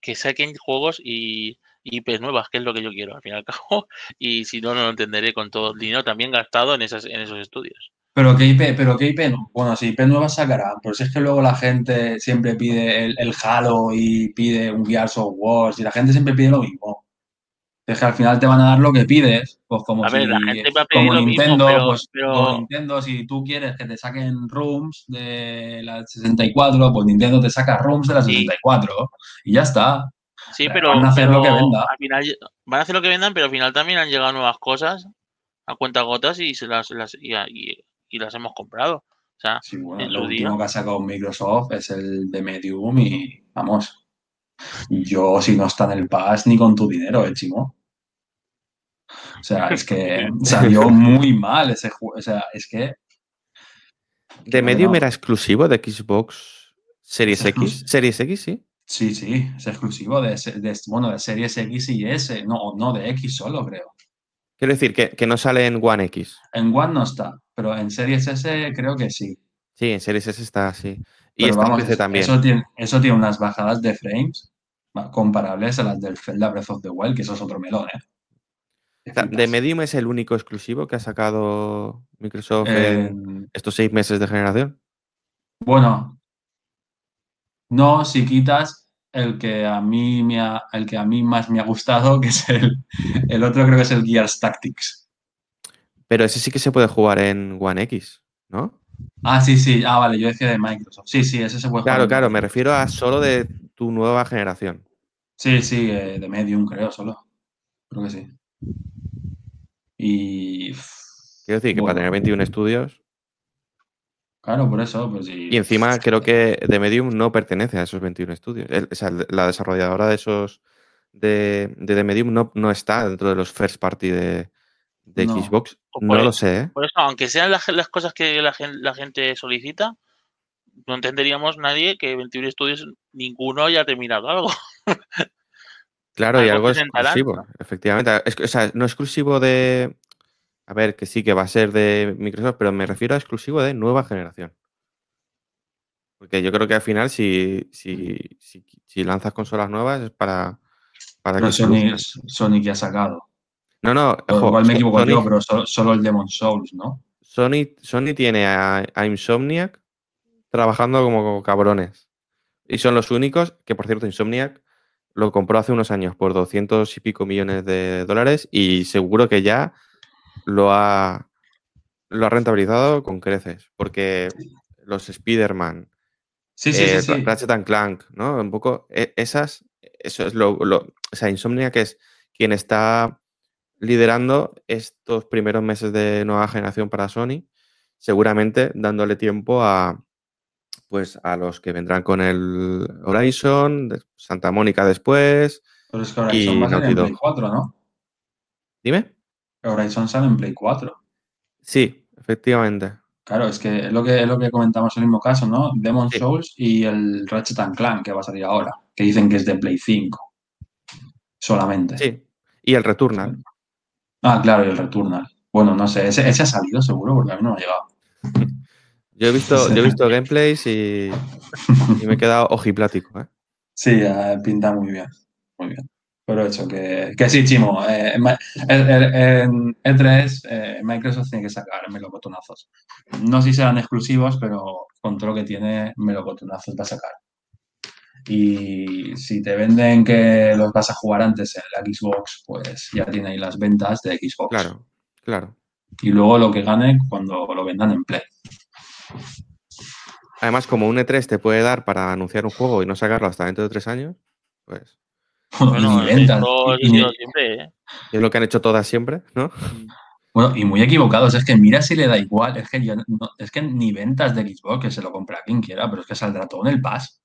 que saquen juegos y y IPs nuevas, que es lo que yo quiero al fin y al cabo. Y si no, no lo entenderé con todo el dinero también gastado en, esas, en esos estudios. Pero qué IP, pero qué IP, no- bueno, si IP nuevas sacarán, pero si es que luego la gente siempre pide el, el Halo y pide un Gears of War, y la gente siempre pide lo mismo. Es que al final te van a dar lo que pides, pues como A ver, si, la gente va a pedir como lo mismo, Nintendo, pero- pues pero- como Nintendo, si tú quieres que te saquen rooms de la 64, pues Nintendo te saca rooms de la Sí. 64 y ya está. Sí, pero, van a hacer lo que venda. al final van a hacer lo que vendan, pero al final también han llegado nuevas cosas a cuenta gotas y se las, las y, y- y las hemos comprado. O sea, Sí, bueno, su último día. que ha sacado Microsoft es el de Medium y vamos. Yo, si no está en el Pass, ni con tu dinero, eh, chimo. O sea, es que salió muy mal ese juego. O sea, es que. ¿De Medium no. era exclusivo de Xbox Series Es X? Series X, sí. Sí, sí, es exclusivo de- bueno, de Series X y S. No, no, de X solo, creo. Quiero decir que, que no sale en One X. En One no está, pero en Series S creo que sí. Sí, en Series S está así. Y Pero está en vamos, PC es- también. Eso tiene, eso tiene unas bajadas de frames comparables a las del Zelda Breath of the Wild, que eso es otro melón, ¿eh? ¿De Medium es el único exclusivo que ha sacado Microsoft Eh, en estos seis meses de generación? bueno, no si quitas el que a mí me ha- el que a mí más me ha gustado, que es el, el otro creo que es el Gears Tactics. Pero ese sí que se puede jugar en One X, ¿no? Ah, sí, sí. Ah, vale, yo decía de Microsoft. Sí, sí, ese se puede jugar. Claro, claro, me refiero a solo de tu nueva generación. Sí, sí, eh, de Medium, creo, solo. Creo que sí. Y. Quiero decir que bueno, para tener 21 estudios. Claro, por eso, pues sí. Y encima creo que The Medium no pertenece a esos 21 estudios. El- o sea, la desarrolladora de esos de, de The Medium no, no está dentro de los first party de, de No. Xbox. No lo sé, ¿eh? Por eso, aunque sean las, las cosas que la gente, la gente solicita, no entenderíamos nadie que 21 estudios ninguno haya terminado algo. Claro, y algo exclusivo, efectivamente. Es o sea, no exclusivo de. A ver, que sí que va a ser de Microsoft, pero me refiero a exclusivo de nueva generación. Porque yo creo que al final, si, si, si, si lanzas consolas nuevas, es para, para Pero que Sony. Sony que ha sacado. No, no, ojo, igual me equivoco Sony, yo, pero solo, solo el Demon Souls, ¿no? Sony, Sony tiene a, a Insomniac trabajando como cabrones. Y son los únicos que, por cierto, Insomniac lo compró hace unos años por 200 y pico millones de dólares y seguro que ya lo ha, lo ha rentabilizado con creces. Porque los Spider-Man, Sí, sí, eh, sí, sí. Ratchet and Clank, ¿no? Un poco e- esas, eso es lo, lo- o sea, Insomniac es quien está liderando estos primeros meses de nueva generación para Sony, seguramente dándole tiempo a pues a los que vendrán con el Horizon, Santa Mónica después. Pero es que Horizon va a salir en Play Dog. 4, ¿no? Dime. Horizon sale en Play 4. Sí, efectivamente. Claro, es que es lo que, es lo que comentamos en el mismo caso, ¿no? Demon Sí. Souls y el Ratchet and Clank que va a salir ahora, que dicen que es de Play 5. Solamente. Sí. Y el Returnal. Ah, claro, y el Returnal. Bueno, no sé, ese, ese ha salido seguro porque a mí no me ha llegado. Yo he visto, yo he visto gameplays y, y me he quedado ojiplático, ¿eh? Sí, eh, pinta muy bien, muy bien. Pero eso, que, que sí, Chimo, eh, en Ma- en- en- en E3 eh, Microsoft tiene que sacar melocotonazos. No sé si serán exclusivos, pero con todo lo que tiene, melocotonazos va a sacar. Y si te venden que los vas a jugar antes en la Xbox, pues ya tiene ahí las ventas de Xbox. Claro, claro. Y luego lo que gane cuando lo vendan en Play. Además, como un E3 te puede dar para anunciar un juego y no sacarlo hasta dentro de tres años, pues Bueno, y ventas. ¿eh? es lo que han hecho todas siempre, ¿no? Bueno, y muy equivocados. Es que mira si le da igual. Es que, yo no- es que ni ventas de Xbox, que se lo compra quien quiera, pero es que saldrá todo en el Pass.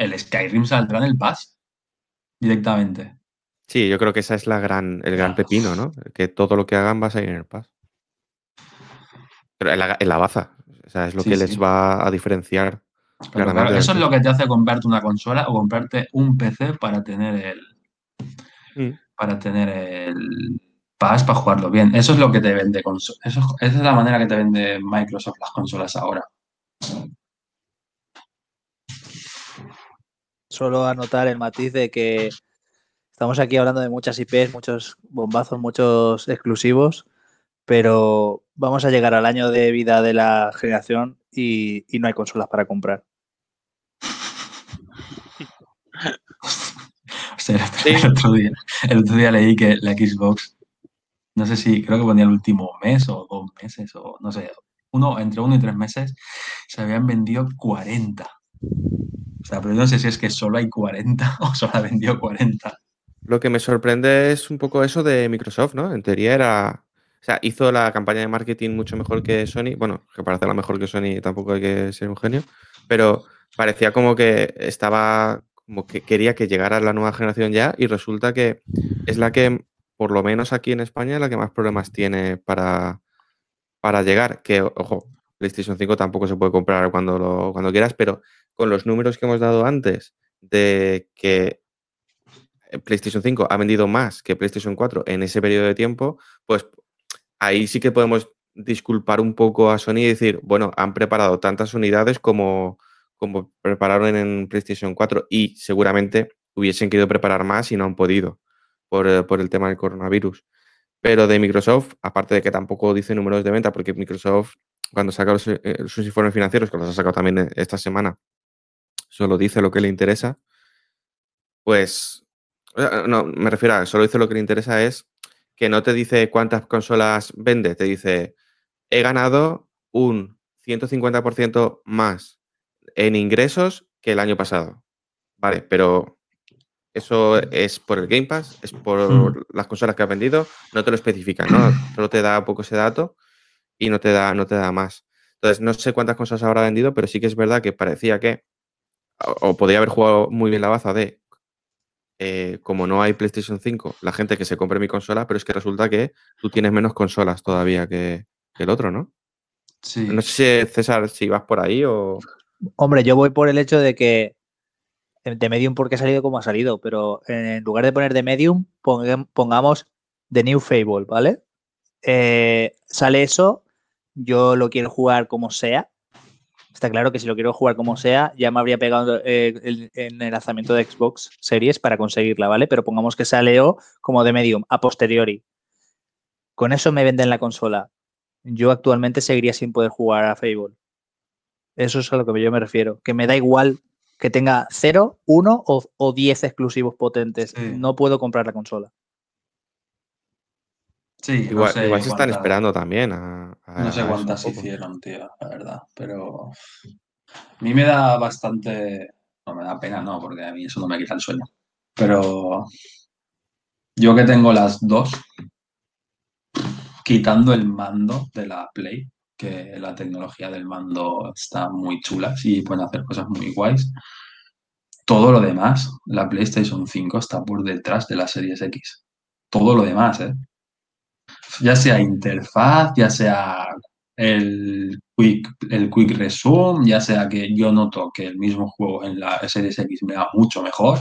El Skyrim saldrá en el Pass. Directamente. Sí, yo creo que esa es la gran, el gran pepino, ¿no? Que todo lo que hagan va a salir en el Pass. Pero en la, en la baza. O sea, es lo Sí, que sí. les va a diferenciar Pero claro, eso es lo que te hace comprarte una consola o comprarte un PC para tener el. Mm. Para tener el Pass para jugarlo bien. Eso es lo que te vende. Eso, es- esa es la manera que te vende Microsoft las consolas ahora. Solo anotar el matiz de que estamos aquí hablando de muchas IPs, muchos bombazos, muchos exclusivos, pero vamos a llegar al año de vida de la generación y, y no hay consolas para comprar. Hostia, el, otro- Sí. el otro día, el otro día leí que la Xbox, no sé si, creo que ponía el último mes o dos meses, o no sé, uno, entre uno y tres meses, se habían vendido 40. Pero yo no sé si es que solo hay 40 o solo ha vendido 40. Lo que me sorprende es un poco eso de Microsoft, ¿no? En teoría era. O sea, hizo la campaña de marketing mucho mejor que Sony. Bueno, que para hacerla mejor que Sony tampoco hay que ser un genio. Pero parecía como que estaba. Como que quería que llegara la nueva generación ya. Y resulta que es la que, por lo menos aquí en España, la que más problemas tiene para, para llegar. Que, ojo, PlayStation 5 tampoco se puede comprar cuando, lo, cuando quieras, pero con los números que hemos dado antes de que eh, PlayStation 5 ha vendido más que PlayStation 4 en ese periodo de tiempo, pues ahí sí que podemos disculpar un poco a Sony y decir, bueno, han preparado tantas unidades como, como prepararon en PlayStation 4 y seguramente hubiesen querido preparar más y no han podido por, eh, por el tema del coronavirus. Pero de Microsoft, aparte de que tampoco dice números de venta, porque Microsoft, cuando saca los, eh, sus informes financieros, que los ha sacado también eh, esta semana, solo dice lo que le interesa, pues, eh, no, me refiero a, solo dice lo que le interesa es que no te dice cuántas consolas vende, te dice, he ganado un 150% más en ingresos que el año pasado. Vale, pero eso es por el Game Pass, es por Mm. las consolas que has vendido, no te lo especifica, ¿no? Solo te da poco ese dato y no te da, no te da más. Entonces, no sé cuántas consolas habrá vendido, pero sí que es verdad que parecía que, o, podía haber jugado muy bien la baza de, eh, como no hay PlayStation 5, la gente que se compre mi consola, pero es que resulta que tú tienes menos consolas todavía que, que el otro, ¿no? Sí. No sé, César, si vas por ahí o... Hombre, yo voy por el hecho de que eh, de Medium porque ha salido como ha salido, pero en lugar de poner de Medium, ponga- pongamos The New Fable, ¿vale? Eh, sale eso, yo lo quiero jugar como sea. Está claro que si lo quiero jugar como sea, ya me habría pegado eh, el- en el lanzamiento de Xbox Series para conseguirla, ¿vale? Pero pongamos que salió como de Medium, a posteriori. Con eso me venden la consola. Yo actualmente seguiría sin poder jugar a Fable. Eso es a lo que yo me refiero. Que me da igual que tenga 0, 1 o, o 10 exclusivos potentes. Sí. No puedo comprar la consola. Sí, no Igual, sé igual se están esperando también a... a- No sé cuántas hicieron, tío, la verdad. Pero a mí me da bastante. No me da pena, no, porque a mí eso no me quita el sueño. Pero yo que tengo las dos, quitando el mando de la Play, que la tecnología del mando está muy chula, sí pueden hacer cosas muy guays. Todo lo demás, la PlayStation 5 está por detrás de la Series X. Todo lo demás, ¿eh? Ya sea interfaz, ya sea el quick, el quick resume, ya sea que yo noto que el mismo juego en la Series X me va mucho mejor.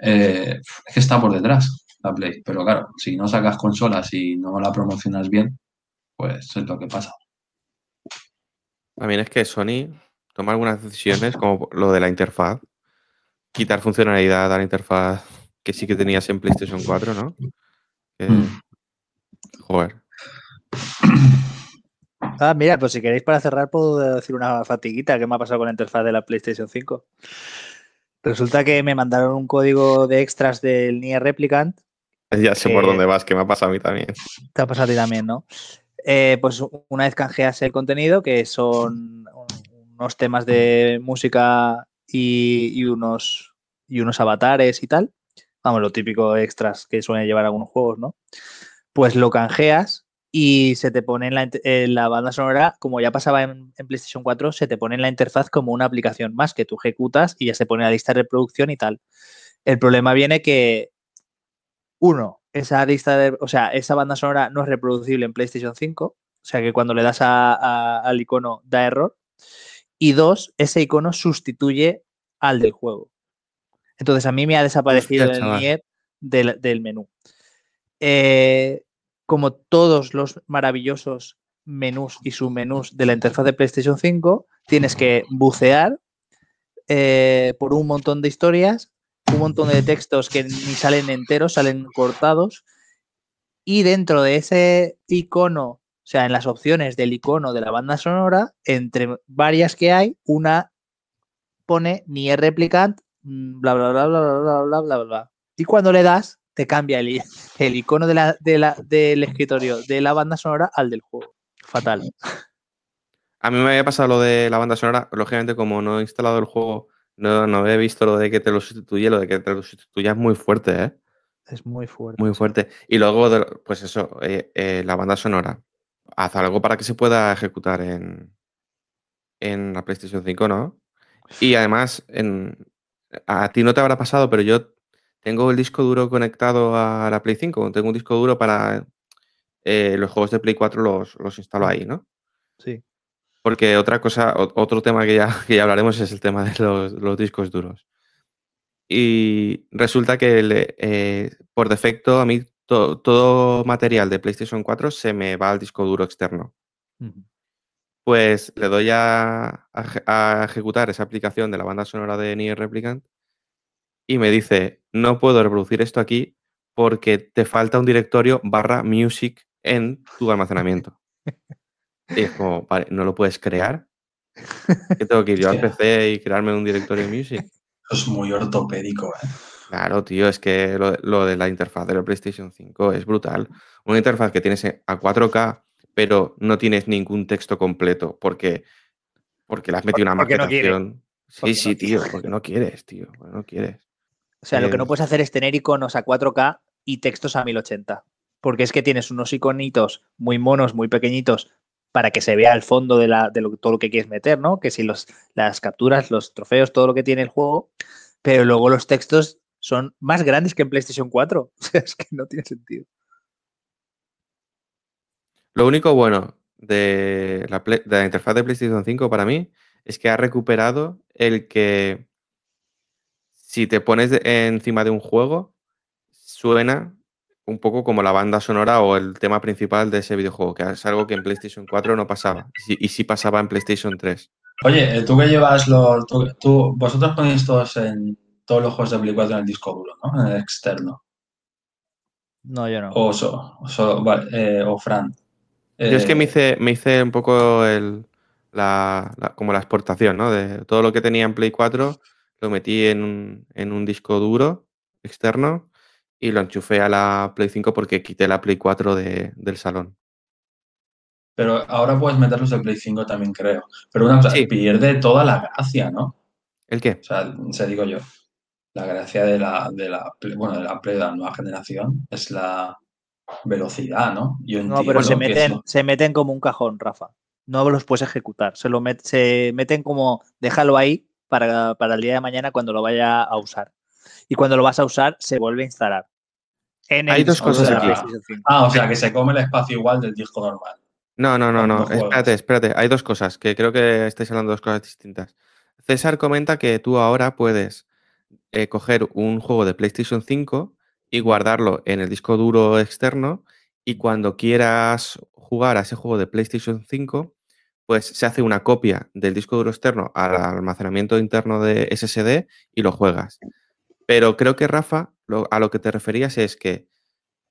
Eh, es que está por detrás la Play. Pero claro, si no sacas consolas y no la promocionas bien, pues es lo que pasa. También es que Sony toma algunas decisiones, como lo de la interfaz, quitar funcionalidad a la interfaz que sí que tenías en PlayStation 4, ¿no? Que- Mm. Joder. Ah, mira, pues si queréis para cerrar, puedo decir una fatiguita que me ha pasado con la interfaz de la PlayStation 5. Resulta que me mandaron un código de extras del Nier Replicant. Ya sé por Eh, dónde vas, que me ha pasado a mí también. Te ha pasado a ti también, ¿no? Eh, pues una vez canjeas el contenido, que son unos temas de música y, y unos, y unos avatares y tal. Vamos, lo típico extras que suelen llevar algunos juegos, ¿no? Pues lo canjeas y se te pone en la, int- en la banda sonora, como ya pasaba en, en PlayStation 4, se te pone en la interfaz como una aplicación más que tú ejecutas y ya se pone la lista de reproducción y tal. El problema viene que, uno, esa lista de, o sea, esa banda sonora no es reproducible en PlayStation 5, o sea que cuando le das a- a- al icono da error. Y dos, ese icono sustituye al del juego. Entonces a mí me ha desaparecido Hostia, el. Nier del, del menú. Eh, como todos los maravillosos menús y submenús de la interfaz de PlayStation 5, tienes que bucear eh, por un montón de historias, un montón de textos que ni salen enteros, salen cortados, y dentro de ese icono, o sea, en las opciones del icono de la banda sonora, entre varias que hay, una pone Nier Replicant, bla, bla, bla, bla, bla, bla, bla, bla. Y cuando le das, te cambia el, el icono de la, de la- del escritorio de la banda sonora al del juego. Fatal. A mí me había pasado lo de la banda sonora, lógicamente como no he instalado el juego, no, no he visto lo de que te lo sustituye, lo de que te lo sustituya es muy fuerte, ¿eh? Es muy fuerte. Muy fuerte. Y luego, de- pues eso, eh, eh, la banda sonora. Haz algo para que se pueda ejecutar en, en la PlayStation 5, ¿no? Y además, en, a ti no te habrá pasado, pero yo tengo el disco duro conectado a la Play 5. Tengo un disco duro para eh, los juegos de Play 4 los, los instalo ahí, ¿no? Sí. Porque otra cosa, o- otro tema que ya, que ya hablaremos es el tema de los, los discos duros. Y resulta que le- eh, por defecto a mí to- todo material de PlayStation 4 se me va al disco duro externo. Pues le doy a, a a ejecutar esa aplicación de la banda sonora de Nier Replicant y me dice, no puedo reproducir esto aquí porque te falta un directorio barra music en tu almacenamiento. Y es como, vale, ¿no lo puedes crear? ¿Qué tengo que ir yo al. PC y crearme un directorio music? Es muy ortopédico, ¿eh? Claro, tío, es que lo, lo de la interfaz de la PlayStation 5 es brutal. Una interfaz que tienes a 4K, pero no tienes ningún texto completo porque, porque le has metido una Porque no maquetación. Sí, no sí, tío, quiere. porque no quieres, tío, porque no quieres. O sea, lo que no puedes hacer es tener iconos a 4K y textos a 1080. Porque es que tienes unos iconitos muy monos, muy pequeñitos, para que se vea el fondo de, la, de lo- todo lo que quieres meter, ¿no? Que si los, las capturas, los trofeos, todo lo que tiene el juego, pero luego los textos son más grandes que en PlayStation 4. O sea, es que no tiene sentido. Lo único bueno de la, de la interfaz de PlayStation 5 para mí es que ha recuperado el que si te pones encima de un juego, suena un poco como la banda sonora o el tema principal de ese videojuego, que es algo que en PlayStation 4 no pasaba y sí- y sí pasaba en PlayStation 3. Oye, eh, tú que llevas los. Tú, tú- vosotros ponéis todos en todos los juegos de Play 4 en el disco duro, ¿no? En el externo. No, yo no. O, so, o so- vale, eh, o Fran. Yo es que me Eh, hice, me hice un poco el, la, la- como la exportación, ¿no? De todo lo que tenía en Play 4, lo metí en un, en un disco duro externo y lo enchufé a la Play 5 porque quité la Play 4 de- del salón. Pero ahora puedes meterlos de Play 5 también, creo. Pero una cosa, Sí. pierde toda la gracia, ¿no? ¿El qué? O sea, se digo yo. La gracia de la, de la, Play- bueno, de la Play de la nueva generación es la velocidad, ¿no? Yo No, pero se meten, se meten como un cajón, Rafa. No los puedes ejecutar. Se, lo met- se meten como, déjalo ahí para, para el día de mañana cuando lo vaya a usar. Y cuando lo vas a usar, se vuelve a instalar. En Hay el dos cosas de la aquí. PlayStation 5. Ah, o sea, que se come el espacio igual del disco normal. No, no, no, no. Espérate, espérate. Hay dos cosas, que creo que estáis hablando de dos cosas distintas. César comenta que tú ahora puedes eh, coger un juego de PlayStation 5 y guardarlo en el disco duro externo y cuando quieras jugar a ese juego de PlayStation 5, pues se hace una copia del disco duro externo al almacenamiento interno de SSD y lo juegas. Pero creo que Rafa, lo- a lo que te referías es que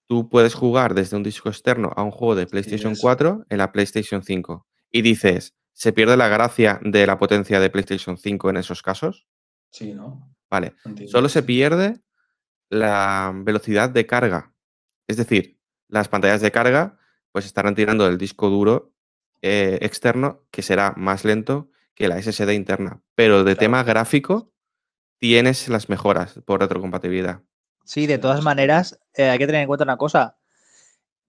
tú puedes jugar desde un disco externo a un juego de PlayStation eso. 4 en la PlayStation 5 y dices, ¿se pierde la gracia de la potencia de PlayStation 5 en esos casos? Sí, ¿no? Vale, Entiendo. solo se pierde la velocidad de carga. Es decir, las pantallas de carga pues estarán tirando del disco duro eh, externo que será más lento que la SSD interna. Pero de Claro. tema gráfico tienes las mejoras por retrocompatibilidad. Sí, de todas maneras, eh, hay que tener en cuenta una cosa.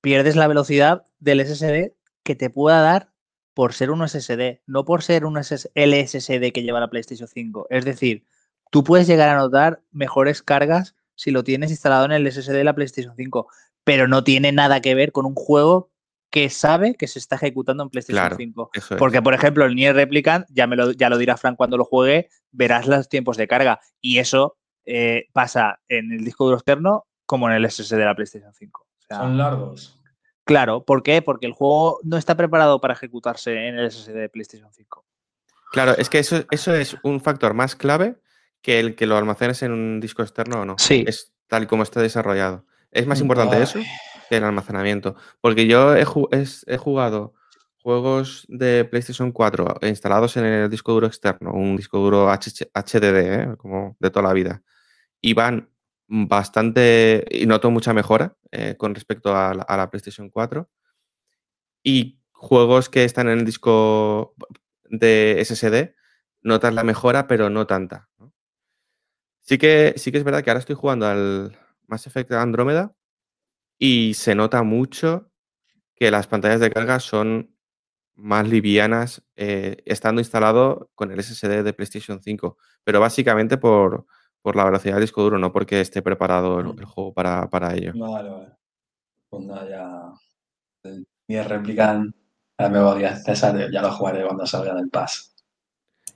Pierdes la velocidad del SSD que te pueda dar por ser un SSD, no por ser un SS LSSD que lleva la PlayStation 5. Es decir, tú puedes llegar a notar mejores cargas si lo tienes instalado en el SSD de la PlayStation 5, pero no tiene nada que ver con un juego que sabe que se está ejecutando en PlayStation Claro, 5. Eso es. Porque, por ejemplo, el Nier Replicant, ya, me lo, ya lo dirá Frank cuando lo juegue, verás los tiempos de carga. Y eso eh, pasa en el disco duro externo como en el SSD de la PlayStation 5. O sea, Son largos. claro, ¿por qué? Porque el juego no está preparado para ejecutarse en el SSD de PlayStation 5. Claro, es que eso, eso es un factor más clave que el que lo almacenes en un disco externo o no. Sí. Es tal y como está desarrollado. Es más importante Ay. eso que el almacenamiento. Porque yo he, jugado juegos de PlayStation 4 instalados en el disco duro externo, un disco duro HH HDD, ¿eh? como de toda la vida, y van bastante, y noto mucha mejora eh, con respecto a la, PlayStation 4. Y juegos que están en el disco de SSD, notas la mejora, pero no tanta. Sí, que, sí que es verdad que ahora estoy jugando al Mass Effect Andrómeda y se nota mucho que las pantallas de carga son más livianas eh, estando instalado con el SSD de PlayStation 5, pero básicamente por, por la velocidad del disco duro, no porque esté preparado el, el juego para, para ello. Vale, vale. Pues nada, ya. El Nier Replicant, ya ya lo jugaré cuando salga del pass.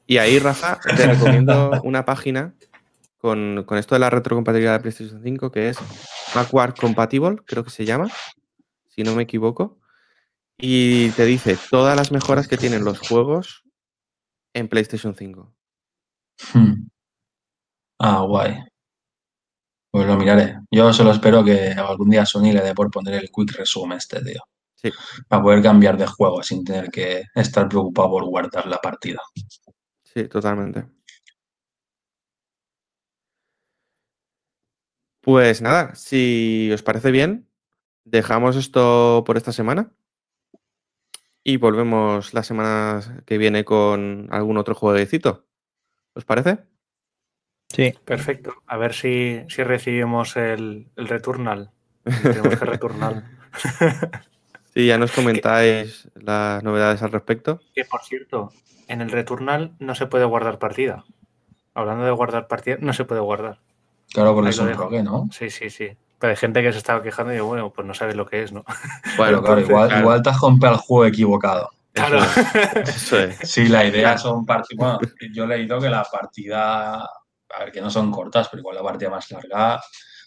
Y ahí, Rafa, te recomiendo una página con, con esto de la retrocompatibilidad de PlayStation 5 que es Backward Compatible, creo que se llama, si no me equivoco. Y te dice todas las mejoras que tienen los juegos en PlayStation 5. Hmm. Ah, guay. Pues lo miraré. Yo solo espero que algún día Sony le dé por poner el quick resume este, tío. Sí. Para poder cambiar de juego sin tener que estar preocupado por guardar la partida. Sí, totalmente. Pues nada, si os parece bien, dejamos esto por esta semana y volvemos la semana que viene con algún otro jueguecito. ¿Os parece? Sí. Perfecto. A ver si, si recibimos el, el Returnal. Tenemos que Returnal. Sí, ya nos comentáis las novedades al respecto. Que por cierto, en el Returnal no se puede guardar partida. Hablando de guardar partida, no se puede guardar. Claro, porque es lo un rogue, ¿no? Sí, sí, sí. Pero hay gente que se estaba quejando y digo, bueno, pues no sabes lo que es, ¿no? Bueno, claro, igual, claro. igual te has comprado el juego equivocado. Claro. Eso es. Sí, la idea son partidas. Bueno, yo he leído que la partida, a ver, que no son cortas, pero igual la partida más larga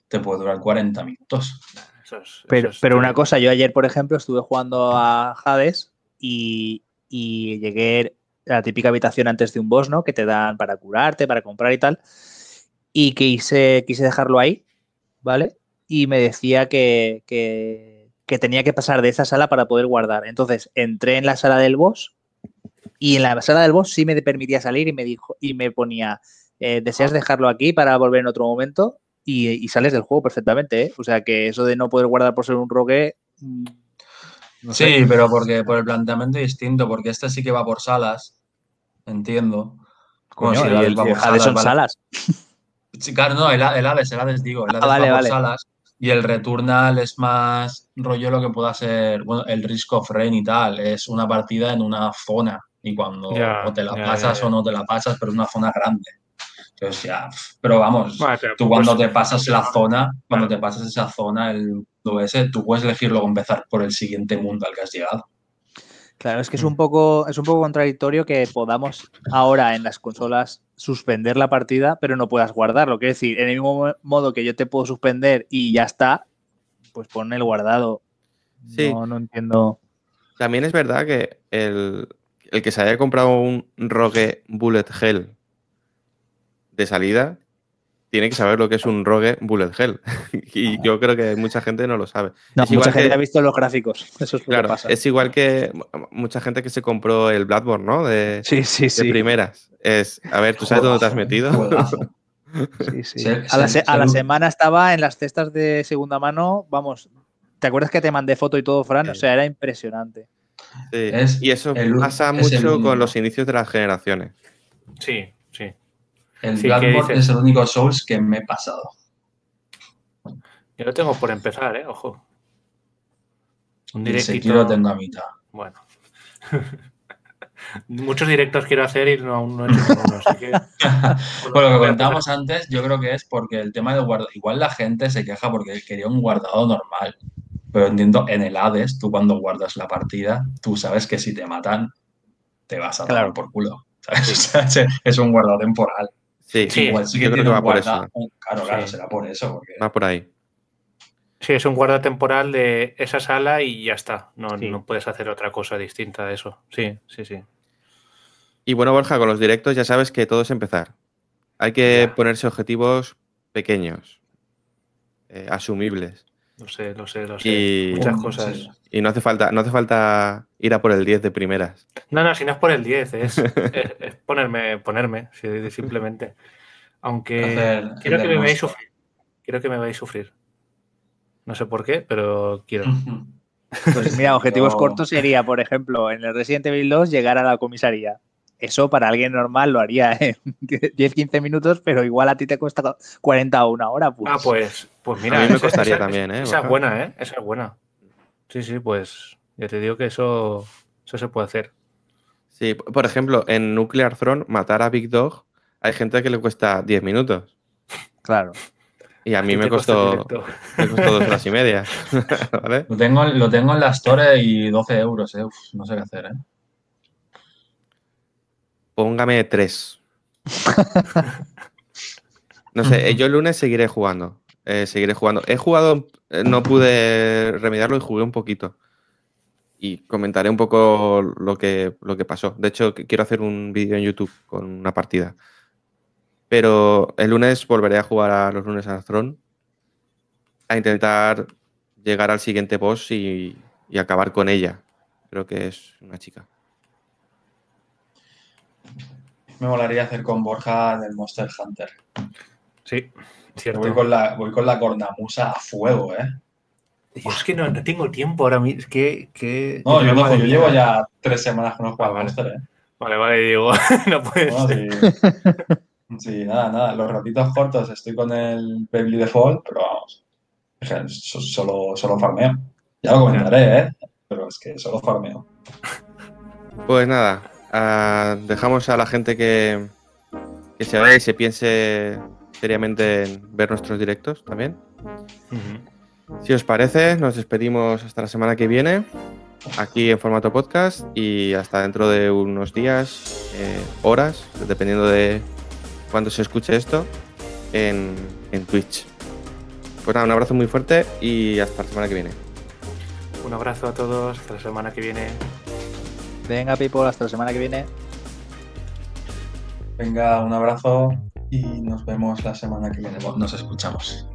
te puede durar 40 minutos. Eso es- Pero, es pero una cosa, yo ayer, por ejemplo, estuve jugando a Hades y, y llegué a la típica habitación antes de un boss, ¿no? Que te dan para curarte, para comprar y tal. Y quise, quise dejarlo ahí, ¿vale? Y me decía que, que, que tenía que pasar de esa sala para poder guardar. Entonces entré en la sala del boss y en la sala del boss sí me permitía salir y me dijo y me ponía eh, ¿deseas dejarlo aquí para volver en otro momento? Y, y sales del juego perfectamente, ¿eh? O sea que eso de no poder guardar por ser un rogue. mm, no sé. Sí, pero porque por el planteamiento distinto, porque este sí que va por salas, entiendo. Coño, y Hades el va por Hades son vale. salas. Sí, claro, no, el, el Hades, el Hades digo, el Hades Ah, vale, va por vale. salas y el Returnal es más rollo lo que pueda ser, bueno, el Risk of Rain y tal, es una partida en una zona y cuando Ya, o te la pasas o no te la pasas, pero es una zona grande. Entonces ya, pero vamos, Vale, pero tú pues- cuando te pasas la zona, cuando Claro. te pasas esa zona, el ese, tú puedes elegir luego empezar por el siguiente mundo al que has llegado. Claro, es que es Mm. un poco, es un poco contradictorio que podamos ahora en las consolas suspender la partida, pero no puedas guardarlo. Quiero decir, en el mismo mo- modo que yo te puedo suspender y ya está, pues pon el guardado. Sí. No, no entiendo. También es verdad que el, el que se haya comprado un Rogue Bullet Hell de salida tiene que saber lo que es un Rogue Bullet Hell. y yo creo que mucha gente no lo sabe. No, Es igual mucha gente ha visto los gráficos. Eso es lo Claro, que pasa. es igual que mu- mucha gente que se compró el Bloodborne, ¿no? De, Sí, sí, de sí. primeras. Es, a ver, ¿tú sabes dónde te has metido? Sí, sí. A, la, ser- se- a la ser- semana estaba en las cestas de segunda mano, vamos. ¿Te acuerdas que te mandé foto y todo, Fran? O sea, era impresionante. Sí. Es y eso el- pasa es el mucho con los inicios de las generaciones. Sí, sí. El Sí, es el único Souls que me he pasado. Yo lo tengo por empezar, ¿eh? Ojo. Un Y el directito. Sekiro lo tengo a mitad. Bueno. Muchos directos quiero hacer y no, aún no he hecho ninguno, así que. Por lo que comentábamos antes, yo creo que es porque el tema del guardado. Igual la gente se queja porque quería un guardado normal. Pero entiendo, en el Hades, tú cuando guardas la partida, tú sabes que si te matan, te vas a Claro. tomar por culo. ¿sabes? O sea, es- es un guardado temporal. Sí, Sí, Igual sí que yo creo que va por eso. guarda- Claro, claro, Sí. será por eso. Porque... Va por ahí. Sí, es un guarda temporal de esa sala y ya está. No, Sí. no puedes hacer otra cosa distinta a eso. Sí, sí, sí. Y bueno, Borja, con los directos ya sabes que todo es empezar. Hay que Ya. ponerse objetivos pequeños, eh, asumibles. Lo sé, lo sé, lo sé. Y- Muchas Sí. cosas. Y no hace falta, no hace falta ir a por el 10 de primeras. No, no, si no es por el 10, es, es- es ponerme, ponerme, simplemente. Aunque Hacer- quiero que me veáis sufrir. Quiero que me veáis sufrir. No sé por qué, pero quiero. Pues mira, objetivos cortos sería, por ejemplo, en el Resident Evil 2 llegar a la comisaría. Eso para alguien normal lo haría en 10-15 minutos, pero igual a ti te cuesta 40 o una hora. Pues, Ah, pues, pues mira. A mí me esa- costaría esa- también, ¿eh, Esa es buena, ¿eh? Esa es buena. Sí, sí, pues ya te digo que eso, eso se puede hacer. Sí, por ejemplo, en Nuclear Throne, matar a Big Dog, hay gente que le cuesta 10 minutos. Claro. Y a mí me costó, me costó dos horas y media. ¿Vale? Lo tengo, lo tengo en la Store y 12 euros. eh. Uf, no sé qué hacer. ¿eh? Póngame tres. No sé, eh, yo el lunes seguiré jugando. Eh, seguiré jugando. He jugado, eh, no pude remediarlo y jugué un poquito. Y comentaré un poco lo que, lo que pasó. De hecho, quiero hacer un vídeo en YouTube con una partida. Pero el lunes volveré a jugar a los lunes a Throne a intentar llegar al siguiente boss y, y acabar con ella. Creo que es una chica. Me molaría hacer con Borja del Monster Hunter. Sí, cierto. Voy con la, voy con la cornamusa a fuego, ¿eh? Yo es que no, no tengo tiempo ahora mismo. Es que. que No, yo, no, yo llevo ya tres semanas no juego Ah, al vale. Monster, ¿eh? Vale, vale, digo, no puede No, ser. sí. Sí, nada, nada. Los ratitos cortos estoy con el Baby Default, pero vamos. Solo, solo farmeo. Ya lo comentaré, ¿eh? Pero es que solo farmeo. Pues nada, ah, dejamos a la gente que, que se vaya y se piense seriamente en ver nuestros directos también. Si os parece, nos despedimos hasta la semana que viene, aquí en formato podcast y hasta dentro de unos días, eh, horas, dependiendo de cuándo se escuche esto, en, en Twitch. Pues nada, un abrazo muy fuerte y hasta la semana que viene. Un abrazo a todos. Hasta la semana que viene. Venga, people, hasta la semana que viene. Venga, un abrazo y nos vemos la semana que viene. Nos escuchamos.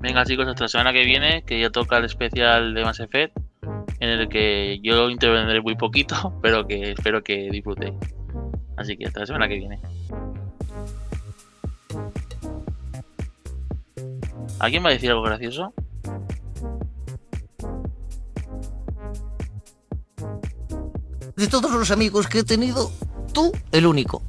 Venga chicos, hasta la semana que viene, que ya toca el especial de Mass Effect, en el que yo intervendré muy poquito, pero que espero que disfrutéis. Así que hasta la semana que viene. ¿Alguien va a decir algo gracioso? De todos los amigos que he tenido, tú el único.